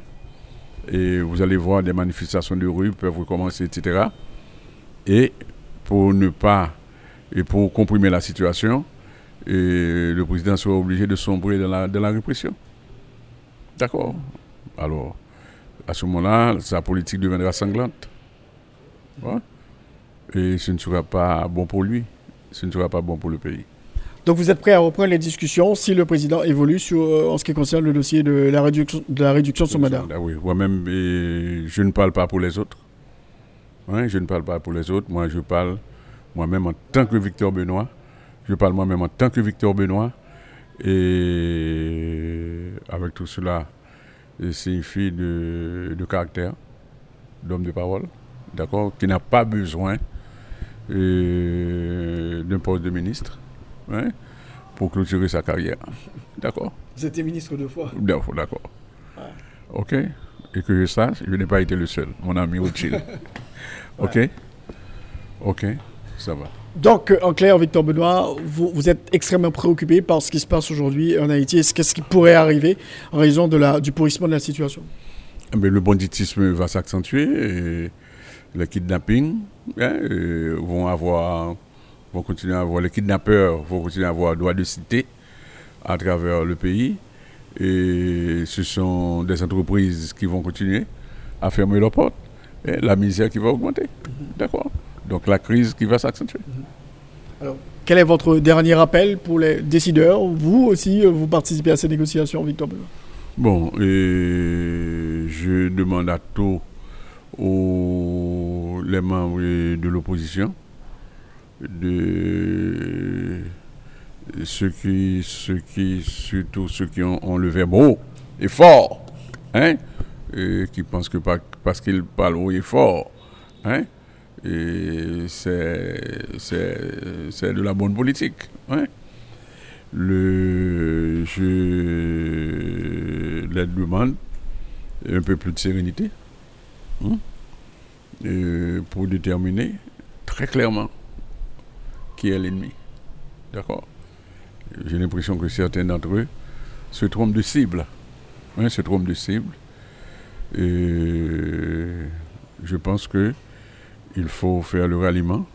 Et vous allez voir des manifestations de rue peuvent recommencer, etc. Et pour ne pas, et pour comprimer la situation, le président sera obligé de sombrer dans la, dans la répression. D'accord Alors, à ce moment-là, sa politique deviendra sanglante. Et ce ne sera pas bon pour lui, ce ne sera pas bon pour le pays. Donc vous êtes prêt à reprendre les discussions si le président évolue sur, euh, en ce qui concerne le dossier de la réduction de, la réduction de son mandat? Ah oui, moi-même, je ne parle pas pour les autres. Hein, je ne parle pas pour les autres. Moi, je parle moi-même en tant que Victor Benoît. Je parle moi-même en tant que Victor Benoît. Et avec tout cela, c'est une fille de, de caractère, d'homme de parole, d'accord, qui n'a pas besoin euh, d'un poste de ministre hein, pour clôturer sa carrière. D'accord Vous étiez ministre deux fois. D'accord. d'accord. Ok Et que je sache, je n'ai pas été le seul, mon ami Rothschild. ok Ok, ça va. Donc, euh, en clair, Victor Benoît, vous, vous êtes extrêmement préoccupé par ce qui se passe aujourd'hui en Haïti et ce qu'est-ce qui pourrait arriver en raison de la, du pourrissement de la situation? Mais le banditisme va s'accentuer. Et Les kidnappings hein, vont avoir, vont continuer à avoir, les kidnappeurs vont continuer à avoir droit de cité à travers le pays. Et ce sont des entreprises qui vont continuer à fermer leurs portes. Et la misère qui va augmenter. D'accord Donc la crise qui va s'accentuer. Alors, quel est votre dernier appel pour les décideurs? Vous aussi, euh, vous participez à ces négociations, Victor Bon, et je demande à tous aux, les membres de l'opposition de ceux qui, ceux qui, surtout ceux qui ont, le verbe haut et fort, hein, et qui pensent que par- parce qu'ils parlent haut et fort, hein, c'est de la bonne politique, hein. Le, je leur demande un peu plus de sérénité hein, et pour déterminer très clairement qui est l'ennemi. D'accord? J'ai l'impression que certains d'entre eux se trompent de cible. hein, se trompent de cible. Et je pense que il faut faire le ralliement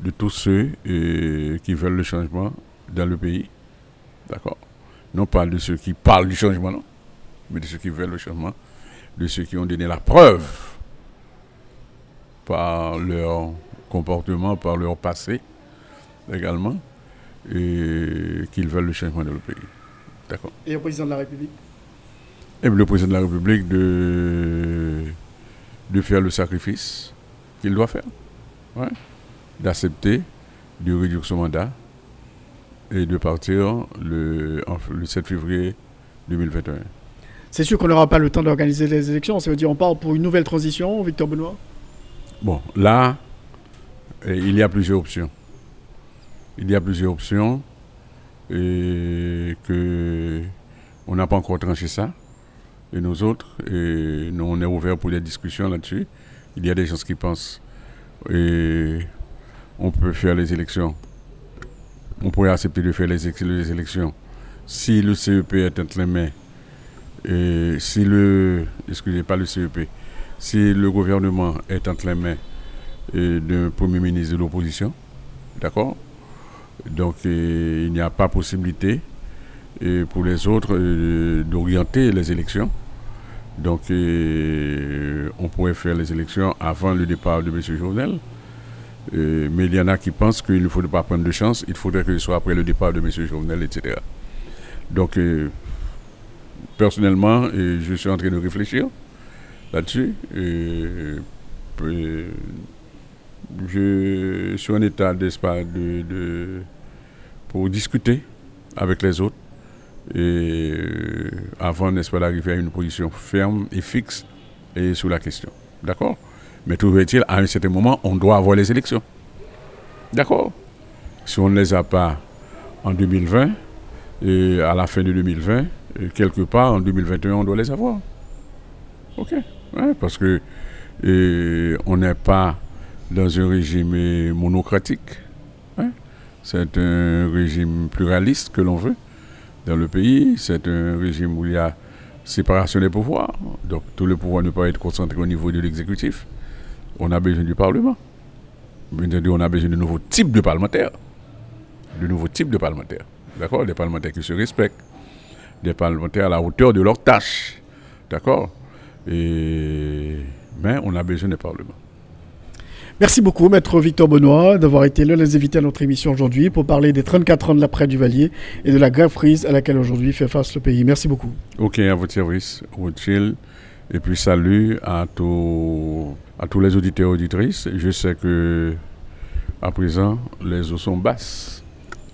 de tous ceux euh, qui veulent le changement dans le pays. D'accord? Non pas de ceux qui parlent du changement, non, mais de ceux qui veulent le changement, de ceux qui ont donné la preuve par leur comportement, par leur passé également, et qu'ils veulent le changement dans le pays. D'accord Et le président de la République? Et le président de la République de, de faire le sacrifice qu'il doit faire. Ouais. D'accepter de réduire son mandat et de partir le, le 7 février 2021. C'est sûr qu'on n'aura pas le temps d'organiser les élections. Ça veut dire on parle pour une nouvelle transition, Victor Benoît? Bon, là, eh, il y a plusieurs options. Il y a plusieurs options et que on n'a pas encore tranché ça. Et nous autres, nous, on est ouvert pour des discussions là-dessus. Il y a des gens qui pensent et on peut faire les élections. On pourrait accepter de faire les élections si le CEP est entre les mains et si le, excusez pas le CEP, si le gouvernement est entre les mains euh, d'un premier ministre de l'opposition, d'accord Donc euh, il n'y a pas possibilité euh, pour les autres d'orienter les élections. Donc on pourrait faire les élections avant le départ de M. Jovenel. Mais il y en a qui pensent qu'il ne faudrait pas prendre de chance, il faudrait que ce soit après le départ de M. Jovenel, etc. Donc, personnellement, je suis en train de réfléchir là-dessus. Euh, euh, je suis en état, pas, de, de- pour discuter avec les autres et euh, avant, n'est-ce pas, d'arriver à une position ferme et fixe et sur la question. D'accord? Mais toujours est-il, à un certain moment, on doit avoir les élections. D'accord? Si on ne les a pas en 2020, et à la fin de 2020, et quelque part en 2021, on doit les avoir. Ok? Ouais, parce que on n'est pas dans un régime monocratique. hein. C'est un régime pluraliste que l'on veut dans le pays. C'est un régime où il y a séparation des pouvoirs. Donc tout le pouvoir ne peut pas être concentré au niveau de l'exécutif. On a besoin du Parlement. On a besoin de nouveaux types de parlementaires. De nouveaux types de parlementaires. D'accord? Des parlementaires qui se respectent. Des parlementaires à la hauteur de leurs tâches. D'accord? Et... Mais on a besoin des parlements. Merci beaucoup, Maître Victor Benoît, d'avoir été l'un des invités à notre émission aujourd'hui pour parler des 34 ans de l'après du Valier et de la grave crise à laquelle aujourd'hui fait face le pays. Merci beaucoup. Ok, à votre service, Rothschild. Et puis salut à tous, à tous les auditeurs et auditrices. Je sais que à présent, les eaux sont basses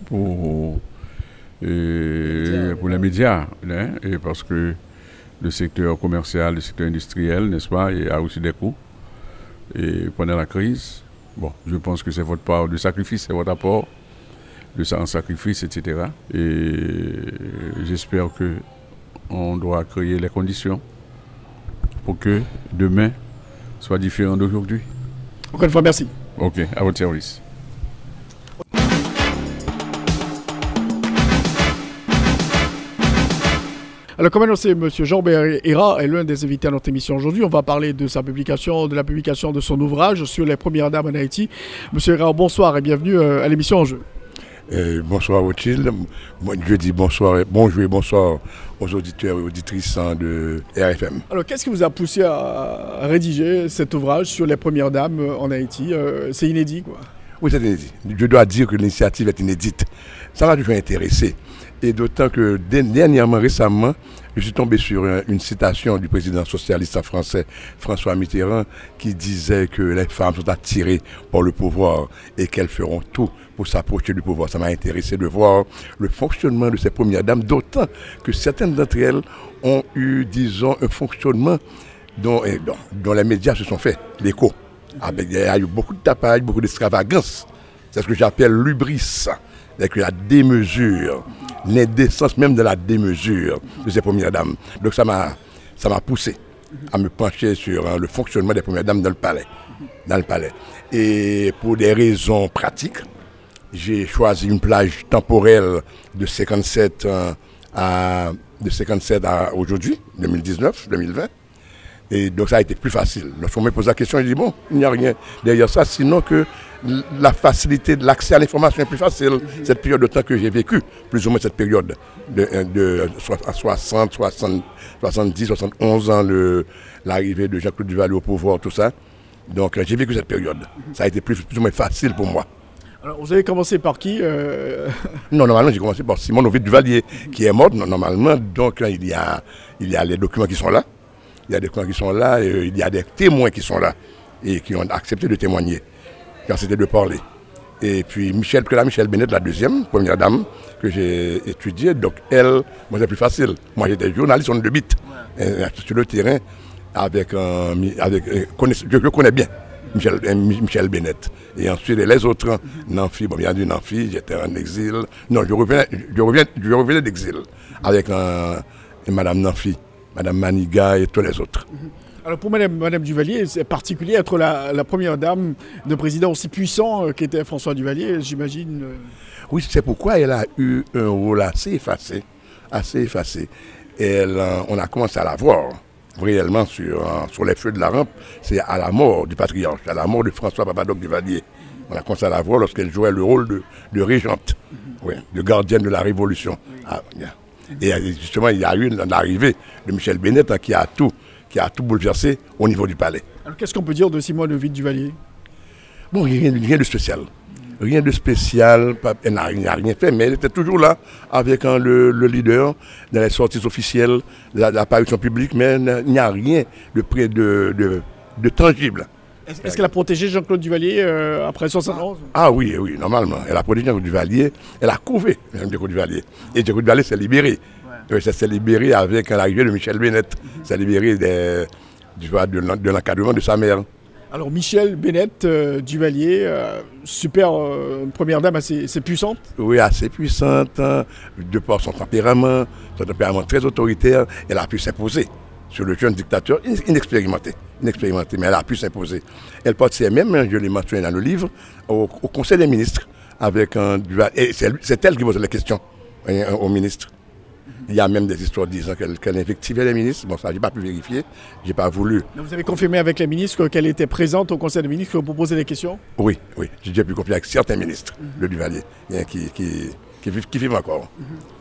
pour, et pour les médias. hein, et parce que le secteur commercial, le secteur industriel, n'est-ce pas, il a aussi des coûts. Et pendant la crise, bon, je pense que c'est votre part de sacrifice, c'est votre apport de ça en sacrifice, etc. Et j'espère que on doit créer les conditions pour que demain soit différent d'aujourd'hui. Encore une fois, merci. Ok, à votre service. Alors, comme annoncé, M. Jean Héra est l'un des invités à notre émission aujourd'hui. On va parler de sa publication, de la publication de son ouvrage sur les premières dames en Haïti. Monsieur Héra, bonsoir et bienvenue euh, à l'émission Enjeu. Euh, bonsoir. Moi, je dis bonsoir, et- bonjour et bonsoir aux auditeurs et auditrices hein, de RFM. Alors, qu'est-ce qui vous a poussé à, rédiger cet ouvrage sur les premières dames euh, en Haïti C'est inédit, quoi? Oui, c'est inédit. Je dois dire que l'initiative est inédite. Ça m'a toujours intéressé. Et d'autant que dernièrement, récemment, je suis tombé sur un- une citation du président socialiste français François Mitterrand qui disait que les femmes sont attirées par le pouvoir et qu'elles feront tout pour s'approcher du pouvoir. Ça m'a intéressé de voir le fonctionnement de ces premières dames, d'autant que certaines d'entre elles ont eu, disons, un fonctionnement dont, eh, les médias se sont fait l'écho. Il y a eu beaucoup de tapage, beaucoup d'extravagance. C'est ce que j'appelle l'ubris, c'est la démesure, l'indécence même de la démesure de ces premières dames. Donc ça m'a, ça m'a poussé à me pencher sur hein, le fonctionnement des premières dames dans le palais. Dans le palais. Et pour des raisons pratiques, j'ai choisi une plage temporelle de 57 euh, à, de 57 à aujourd'hui, 2019, 2020. Et donc ça a été plus facile. Lorsqu'on me pose la question, je dis bon, il n'y a rien derrière ça, sinon que la facilité de l'accès à l'information est plus facile. Cette période de temps que j'ai vécu, plus ou moins cette période de, à 60, 60, 70, 71 ans, l'arrivée de Jean-Claude Duvalier au pouvoir, tout ça. Donc euh, j'ai vécu cette période. Ça a été plus, plus ou moins facile pour moi. Alors, vous avez commencé par qui euh, Non, normalement, j'ai commencé par Simon Ovid Duvalier, qui est mort, normalement. Donc, là, il y, a, il y a les documents qui sont là. Il y a des documents qui sont là. Et, euh, il y a des témoins qui sont là et qui ont accepté de témoigner, qui ont accepté de parler. Et puis, Michel, que Michel Bennett, la deuxième, première dame, que j'ai étudiée. Donc, elle, moi, c'est plus facile. Moi, j'étais journaliste, on est de bite, euh, sur le terrain, avec un. Avec, euh, je, connais bien. Michel, euh, Mi- Michel Bennett. Et ensuite, les autres, Nanfi, bon, bien du Nanfi, j'étais en exil. Non, je revenais, je reviens, je d'exil avec un- Madame Madame Maniga et tous les autres. Alors, pour Madame, Madame Duvalier, c'est particulier être la, la première dame de président aussi puissant euh, qu'était François Duvalier, j'imagine. euh. Oui, c'est pourquoi elle a eu un rôle assez effacé, assez effacé. Elle, euh, on a commencé à la voir réellement sur, sur les feux de la rampe. C'est à la mort du patriarche, à la mort de François Papadoc Duvalier. On a commencé à la voir lorsqu'elle jouait le rôle de, de régente, oui, de gardienne de la Révolution. Ah. Et euh, justement, il y a eu l'arrivée de Michel Bennett hein, qui, a tout, qui a tout bouleversé au niveau du palais. Alors, qu'est-ce qu'on peut dire de Simone Ovid Duvalier Bon, rien, rien de spécial. Rien de spécial. pas- Elle n'a rien, fait, mais elle était toujours là avec hein, le, le leader dans les sorties officielles, la- l'apparition publique, mais il n'y a rien de près de, de, de tangible. Est-ce qu'elle a protégé Jean-Claude Duvalier euh, après 71 Ah oui, oui, normalement. Elle a protégé Jean-Claude Duvalier, elle a couvé Jean-Claude Duvalier. Et Jean-Claude Duvalier s'est libéré. Oui, ça s'est libéré avec l'arrivée de Michel Bennett. s'est libéré des- du- de de l'encadrement de sa mère. Alors, Michel Bennett euh, Duvalier, euh, super euh, première dame assez, assez puissante. Oui, assez puissante, hein, de par son tempérament, son tempérament très autoritaire, elle a pu s'imposer sur le jeune dictateur in- inexpérimenté. Inexpérimenté, mais elle a pu s'imposer. Elle participait même, hein, je l'ai mentionné dans le livre, au, au Conseil des ministres avec un dual. Et c'est elle qui pose les questions hein, au ministre. Il y a même des histoires disant qu'elle qu'elle invectivait les ministres. Bon, ça, j'ai pas pu vérifier. J'ai pas voulu. Vous avez confirmé avec les ministres qu'elle était présente au Conseil des ministres pour poser des questions? Oui, oui. J'ai déjà pu confier avec certains ministres, le Duvalier, qui, qui, qui, vivent, qui vivent encore.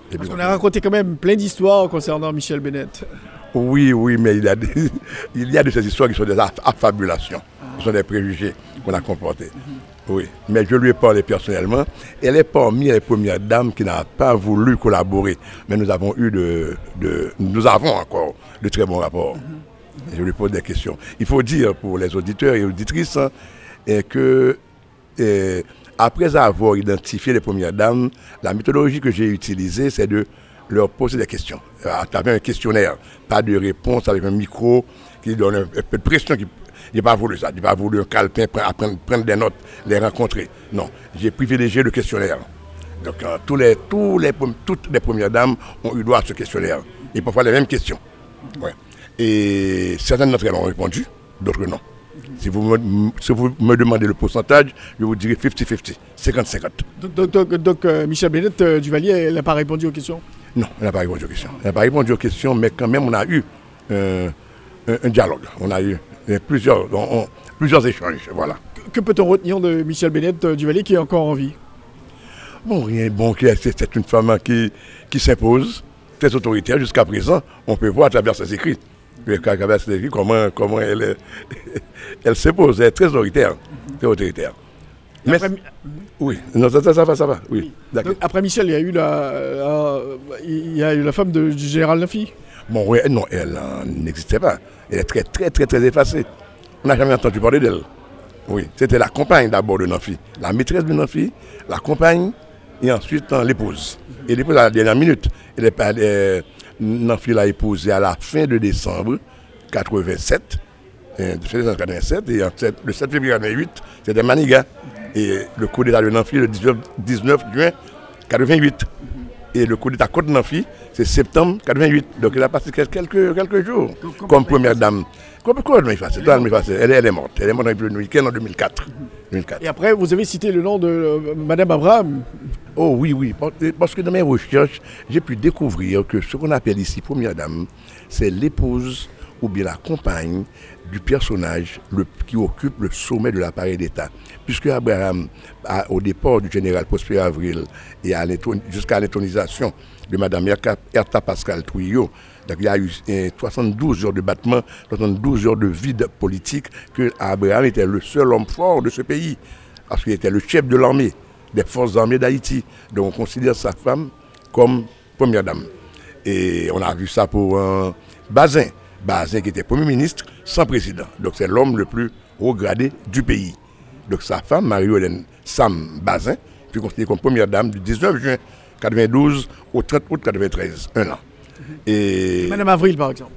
Parce qu'on confier. a raconté quand même plein d'histoires concernant Michel Bennett. Oui, oui, mais il y, a des, il y a de ces histoires qui sont des aff- affabulations, qui sont des préjugés qu'on a comportés. Oui, mais je lui ai parlé personnellement. Elle est parmi les premières dames qui n'a pas voulu collaborer. Mais nous avons eu de, de- nous avons encore de très bons rapports. Et je lui pose des questions. Il faut dire pour les auditeurs et auditrices hein, que après avoir identifié les premières dames, la méthodologie que j'ai utilisée, c'est de leur poser des questions à travers un questionnaire, pas de réponse avec un micro qui donne un, peu de pression. Qui, j'ai pas voulu ça, j'ai pas voulu un calepin, prendre des notes, les rencontrer. Non, j'ai privilégié le questionnaire. Donc euh, tous les, toutes les premières dames ont eu droit à ce questionnaire. Et parfois les mêmes questions. Ouais. Et certaines d'entre elles ont répondu, d'autres non. Si vous, me, demandez le pourcentage, je vous dirai 50-50, 50-50. Donc, donc- donc- donc, euh, Michel Bennett euh, Duvalier, elle n'a pas répondu aux questions? Non, elle n'a pas répondu aux questions. Elle n'a pas répondu aux questions, mais quand même, on a eu euh, un, dialogue. On a eu plusieurs, on- on- plusieurs échanges. Voilà. Que, peut-on retenir de Michel Bennett euh, Duvalier qui est encore en vie? Bon, rien. Bon, c'est une femme qui, qui s'impose, très autoritaire jusqu'à présent. On peut voir à travers ses écrits. À travers ses écrits, comment, comment elle, elle s'impose. Elle est très autoritaire. Très autoritaire. Mais- Après, oui, non, ça, va, ça va. Oui, donc, après Michel, il y a eu la, la- il y a eu la femme de- du général Nafi. Bon, oui, non, elle euh, n'existait pas. Elle est très, très, très, très effacée. On n'a jamais entendu parler d'elle. Oui, c'était la compagne d'abord de Nafi. La maîtresse de Nafi, la compagne, et ensuite euh, l'épouse. Et l'épouse à la dernière minute. Elle est euh, Nafi l'a épousée à la fin de décembre 87. euh, de février 87, et le 7 février 88, c'était Maniga. Et le coup d'état de Nafi, le 19, 19 juin 88. Et le coup d'état contre Nafi, c'est septembre 88. Donc il a passé quel- quelques, quelques jours comme première dame. Comment effacée. Elle, est- elle est morte. Elle est morte dans le week-end en 2004. 2004. Et après, vous avez cité le nom de euh, Madame Abraham. Oh oui, oui. Parce- Parce que dans mes recherches, j'ai pu découvrir que ce qu'on appelle ici première dame, c'est l'épouse ou bien la compagne du personnage le- qui occupe le sommet de l'appareil d'État. Puisque Abraham, au départ du général Prosper Avril et jusqu'à l'intronisation de Mme Erta Pascal Trouillot, donc il y a eu euh, 72 heures de battement, 72 heures de vide politique, que Abraham était le seul homme fort de ce pays, parce qu'il était le chef de l'armée, des forces armées d'Haïti. Donc on considère sa femme comme première dame. Et on a vu ça pour un Bazin. Bazin qui était Premier ministre sans président. Donc c'est l'homme le plus haut gradé du pays. Donc sa femme, Marie-Hélène Sam Bazin, fut considérée comme première dame du 19 juin 92 au 30 août 93, un an. Et Madame Avril, par exemple.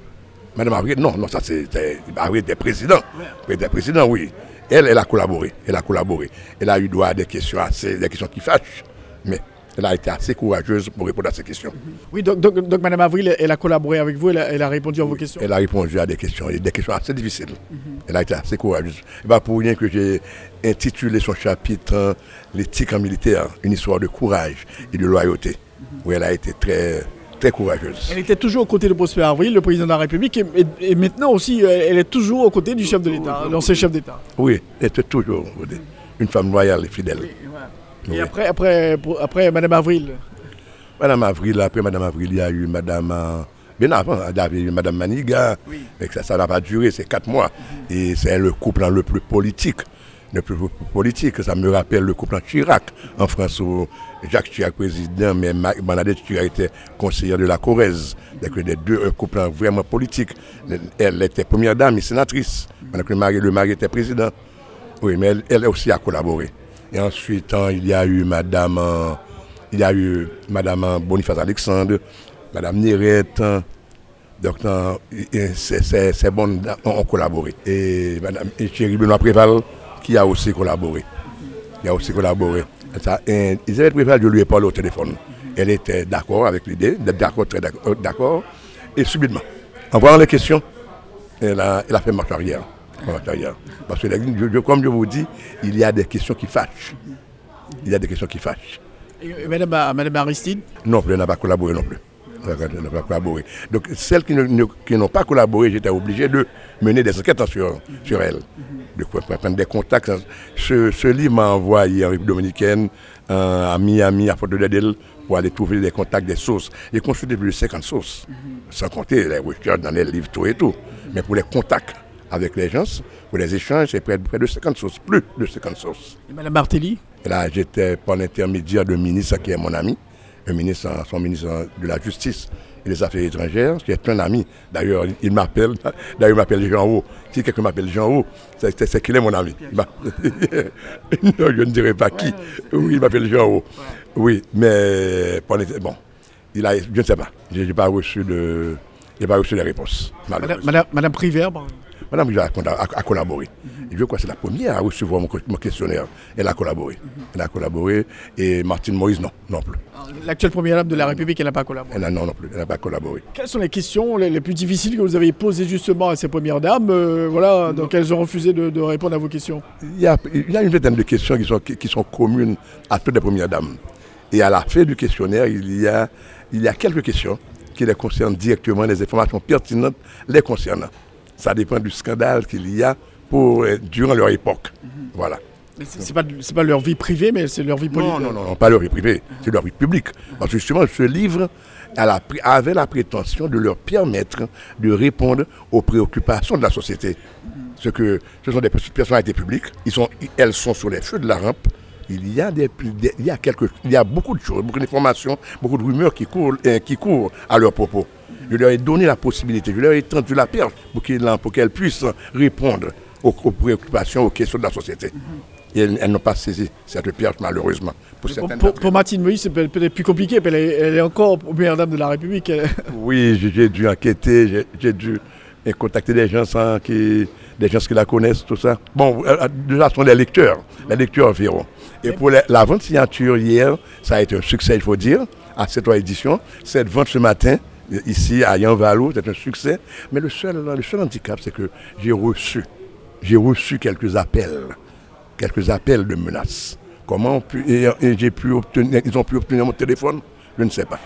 Madame Avril, non, non, ça c'était. Avril était président. Elle était président, oui. Elle, elle a collaboré. Elle a collaboré. Elle a eu droit à des questions assez, des questions qui fâchent. Mais elle a été assez courageuse pour répondre à ces questions. Oui, donc, donc, donc Madame Avril, elle a collaboré avec vous, elle a, elle a répondu à vos questions? Elle a répondu à des questions, et des questions assez difficiles. Elle a été assez courageuse. Et pas pour rien que j'ai intitulé son chapitre hein, L'éthique en militaire, une histoire de courage et de loyauté, où elle a été très, très courageuse. Elle était toujours aux côtés de Prosper Avril, le président de la République, et, et- et maintenant aussi, elle est toujours aux côtés du chef de l'État, l'ancien chef d'État. Oui, elle était toujours une femme loyale et fidèle. Et Oui. après, après, pour- après Madame Avril, Madame Avril, après Madame Avril, il y a eu Madame. euh, Bien avant, il y eu Madame Maniga. Mais que ça ça n'a pas duré, c'est quatre mois. Et c'est le couple le plus politique. Le plus politique, ça me rappelle le couple en Chirac, en France, où Jacques Chirac président, mais Ma- Bernadette Chirac était conseillère de la Corrèze. Donc les deux, un couple vraiment politique. Elle était première dame et sénatrice, pendant que le mari, le mari était président. Oui, mais elle, elle aussi a collaboré. Et ensuite, hein, il y a eu Madame, il y a eu Madame Boniface Alexandre, Madame Nérette. Donc, ces bonnes ont, collaboré. Et Madame Benoît Préval, qui a aussi collaboré. Il a aussi collaboré. Et Isabelle Préval, je lui ai parlé au téléphone. Elle était d'accord avec l'idée, d'accord, très d'accord, euh, d'accord. Et subitement, en voyant les questions, elle a, elle a fait marche arrière. Arrière. Parce que, je- je- comme je vous dis, il y a des questions qui fâchent. Il y a des questions qui fâchent. Et Madame, Madame Aristide? Non elle n'a pas collaboré non plus. Elle n'a pas collaboré. Donc celles qui ne- qui n'ont pas collaboré, j'étais obligé de mener des enquêtes sur, sur elles. De quoi prendre des contacts. Ce, ce livre m'a envoyé en République Dominicaine, euh, à Miami, à Fort Lauderdale, pour aller trouver des contacts, des sources. J'ai consulté plus de 50 sources, sans compter les recherches dans les livres, tout et tout. Mais pour les contacts avec les gens, pour les échanges, c'est près, près de 50 sources, plus de 50 sources. Et Madame Martelly Et là, j'étais par l'intermédiaire d'un ministre qui est mon ami, un ministre, son ministre de la Justice et des Affaires étrangères, qui est un ami. D'ailleurs, il m'appelle, d'ailleurs, il m'appelle Jean Haut. Si quelqu'un m'appelle Jean Haut, c'est- qu'il est mon ami. Non, je ne dirai pas qui. Oui, il m'appelle Jean Haut. Oui, mais bon, il a, je ne sais pas. Je n'ai pas reçu de, j'ai pas reçu de réponse. Madame. Madame, Madame a, a- collaboré. Et je crois que c'est la première à recevoir mon, mon questionnaire. Elle a collaboré. Elle a collaboré. Et Martine Moïse, non, non plus. L'actuelle première dame de la République, elle n'a pas collaboré. Elle a, non, non plus. Elle n'a pas collaboré. Quelles sont les questions les, les plus difficiles que vous avez posées justement à ces premières dames euh, Voilà, donc elles ont refusé de, de répondre à vos questions? Il y, a, il y a une vingtaine de questions qui sont, qui, qui sont communes à toutes les premières dames. Et à la fin du questionnaire, il y a, il y a quelques questions qui les concernent directement, les informations pertinentes les concernant. Ça dépend du scandale qu'il y a pour, euh, durant leur époque. Voilà. Mais c'est c'est pas, pas leur vie privée, mais c'est leur vie politique. Non, non, non, non, pas leur vie privée, c'est leur vie publique. Parce que justement, ce livre avait la prétention de leur permettre de répondre aux préoccupations de la société. Ce, que, ce sont des personnalités publiques, ils sont, elles sont sur les feux de la rampe. Il y, a des, des- il, y a quelque, il y a beaucoup de choses, beaucoup d'informations, beaucoup de rumeurs qui courent, euh, qui courent à leur propos. Je leur ai donné la possibilité, je leur ai tendu la perche pour qu'elles puissent répondre aux, aux préoccupations, aux questions de la société. Et elles, elles n'ont pas saisi cette perche, malheureusement. Pour Pour, pour- Martine Moïse, c'est peut- peut-être plus compliqué, elle est, elle est encore première dame de la République. Oui, j'ai- dû enquêter, j'ai- dû contacter des gens sans qui, des gens qui la connaissent, tout ça. Bon, déjà, ce sont des lecteurs, les lecteurs verront. Et pour la, la vente signature hier, ça a été un succès, il faut dire, à cette édition. Cette vente ce matin, ici à Yanvalo, c'est un succès. Mais le seul, le seul handicap, c'est que j'ai reçu, j'ai reçu quelques appels, quelques appels de menaces. Comment pu- et, et j'ai pu obtenir, ils ont pu obtenir mon téléphone, je ne sais pas.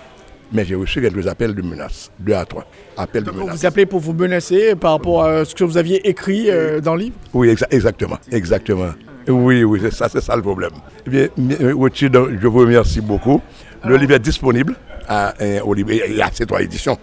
Mais j'ai reçu quelques appels de menaces, deux à trois appels de menaces. vous appelez pour vous menacer par rapport à ce que vous aviez écrit euh, dans le livre? Oui, exa- exactement, exactement. Oui, oui, c'est ça, c'est ça le problème. Eh bien, euh, je vous remercie beaucoup. Le livre est disponible à, et à ces trois éditions.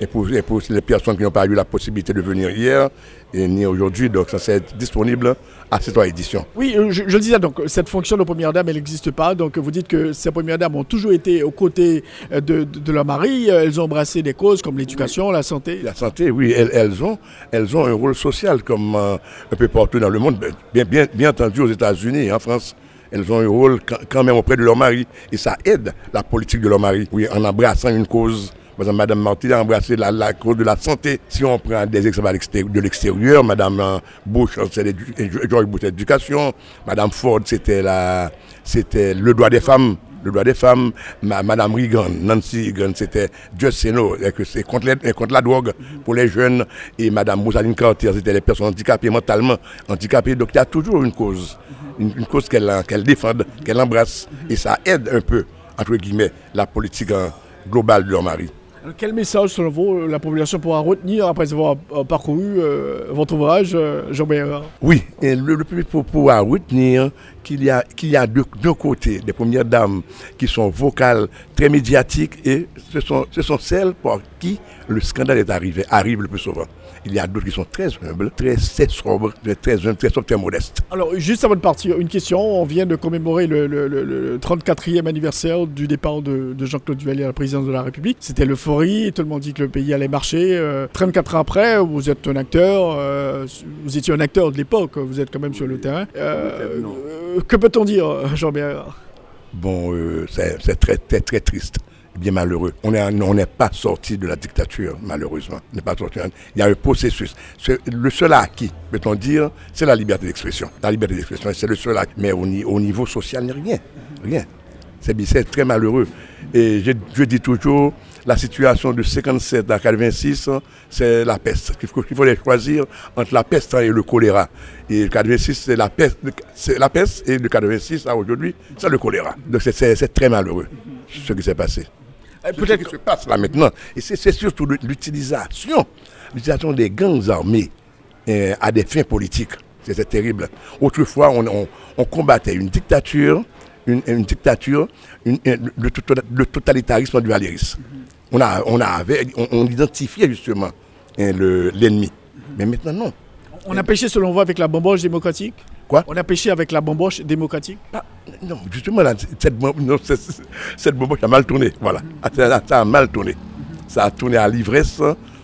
Et pour, et pour les personnes qui n'ont pas eu la possibilité de venir hier et ni aujourd'hui, donc ça c'est disponible à ces trois éditions. Oui, euh, je, je le disais, donc cette fonction de première dame, elle n'existe pas. Donc vous dites que ces premières dames ont toujours été aux côtés euh, de, de, de leur mari. Euh, Elles ont embrassé des causes comme l'éducation, la santé. La santé, oui, elles, elles ont, elles ont un rôle social comme euh, un peu partout dans le monde, Ben, bien, bien, bien entendu aux États-Unis et en France. Elles ont un rôle quand, même auprès de leur mari et ça aide la politique de leur mari. Oui, en embrassant une cause. Par exemple, Madame Martin a embrassé la, cause de la santé. Si on prend des exemples de l'extérieur, Madame euh, Bush, George Bush, l'éducation. Madame Ford, c'était le droit des femmes le droit des femmes, ma- Madame Reagan, Nancy Reagan, c'était Just Say c'est contre la drogue pour les jeunes, et Madame Rosaline Cartier, c'était les personnes handicapées mentalement, handicapées. Donc il y a toujours une cause, une, une cause qu'elle qu'elle défende, qu'elle embrasse, et ça aide un peu, entre guillemets, la politique globale de leur mari. Alors, quel message, selon vous, la population pourra retenir après avoir euh, parcouru euh, votre ouvrage, euh, Jean Béard Oui, et le, le public pour pouvoir retenir qu'il y a, qu'il y a deux, deux côtés, des premières dames qui sont vocales, très médiatiques, et ce sont, ce sont celles pour qui le scandale est arrivé, arrive le plus souvent. Il y a d'autres qui sont très humbles, très, très sobres, très, humbles, très sobres, très modestes. Alors, juste avant de partir, une question. On vient de commémorer le, le- le- le 34e anniversaire du départ de, de Jean-Claude Duvalier à la présidence de la République. C'était l'euphorie, tout le monde dit que le pays allait marcher. Euh, 34 ans après, vous êtes un acteur, euh, vous étiez un acteur de l'époque, vous êtes quand même sur le terrain. Euh, euh, que peut-on dire, Jean Béard Bon, c'est c'est très, très, très triste, bien malheureux. On n'est pas sorti de la dictature, malheureusement. Pas sorti. Il y a un processus. Le seul acquis, peut-on dire, c'est la liberté d'expression. La liberté d'expression, c'est le seul acquis. Mais au, ni- au niveau social, il n'y a rien. Rien. C'est très malheureux. Et je, dis toujours, la situation de 57 à 86, hein, c'est la peste. Il faut, il choisir entre la peste et le choléra. Et le 86, c'est la peste, c'est la peste, et le 86 à aujourd'hui, c'est le choléra. Donc c'est très malheureux ce qui s'est passé. Peut-être ce qui se passe là maintenant. Et c'est surtout l'utilisation, l'utilisation des gangs armés euh, à des fins politiques. C'est terrible. Autrefois, on, on- on combattait une dictature, une, une dictature, une- une- le, to- le totalitarisme du Valéris. On, a, on, a avait- on, on identifiait justement hein, le- l'ennemi. Mais maintenant, non. On a pêché selon vous avec la bamboche démocratique? Quoi? On a pêché avec la bamboche démocratique? Non, justement, là, cette, non, cette a mal tourné. Voilà. Ah, Ça, ça a mal tourné. Ça a tourné à l'ivresse,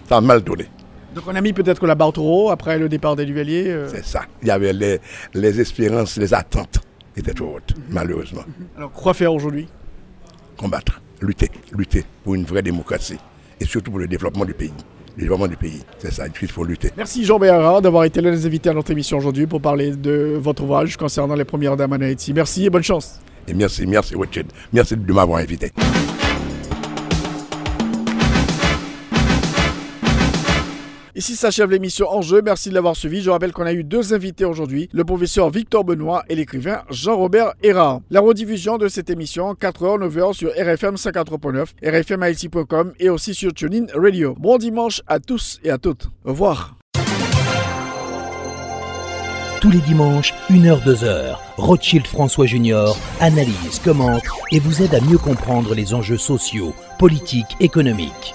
ça a mal tourné. Donc on a mis peut-être la barre trop haut après le départ des Duvalier. euh. C'est ça. Il y avait les, les espérances, les attentes étaient trop hautes, malheureusement. Alors quoi faire aujourd'hui? Combattre, lutter, lutter pour une vraie démocratie et surtout pour le développement du pays. Développement du pays, c'est ça, il faut lutter. Merci Jean Béara d'avoir été l'un des invités à notre émission aujourd'hui pour parler de votre ouvrage concernant les premières dames en Haïti. Merci et bonne chance. Et merci, merci Richard. Merci de m'avoir invité. Ici s'achève l'émission Enjeu. Merci de l'avoir suivi. Je rappelle qu'on a eu deux invités aujourd'hui, le professeur Victor Benoît et l'écrivain Jean-Robert Hérard. La rediffusion de cette émission, 4h, 9h sur RFM 54.9, rfmhaïti.com et aussi sur TuneIn Radio. Bon dimanche à tous et à toutes. Au revoir. Tous les dimanches, 1h-2h, Rothschild François Junior analyse, commente et vous aide à mieux comprendre les enjeux sociaux, politiques, économiques.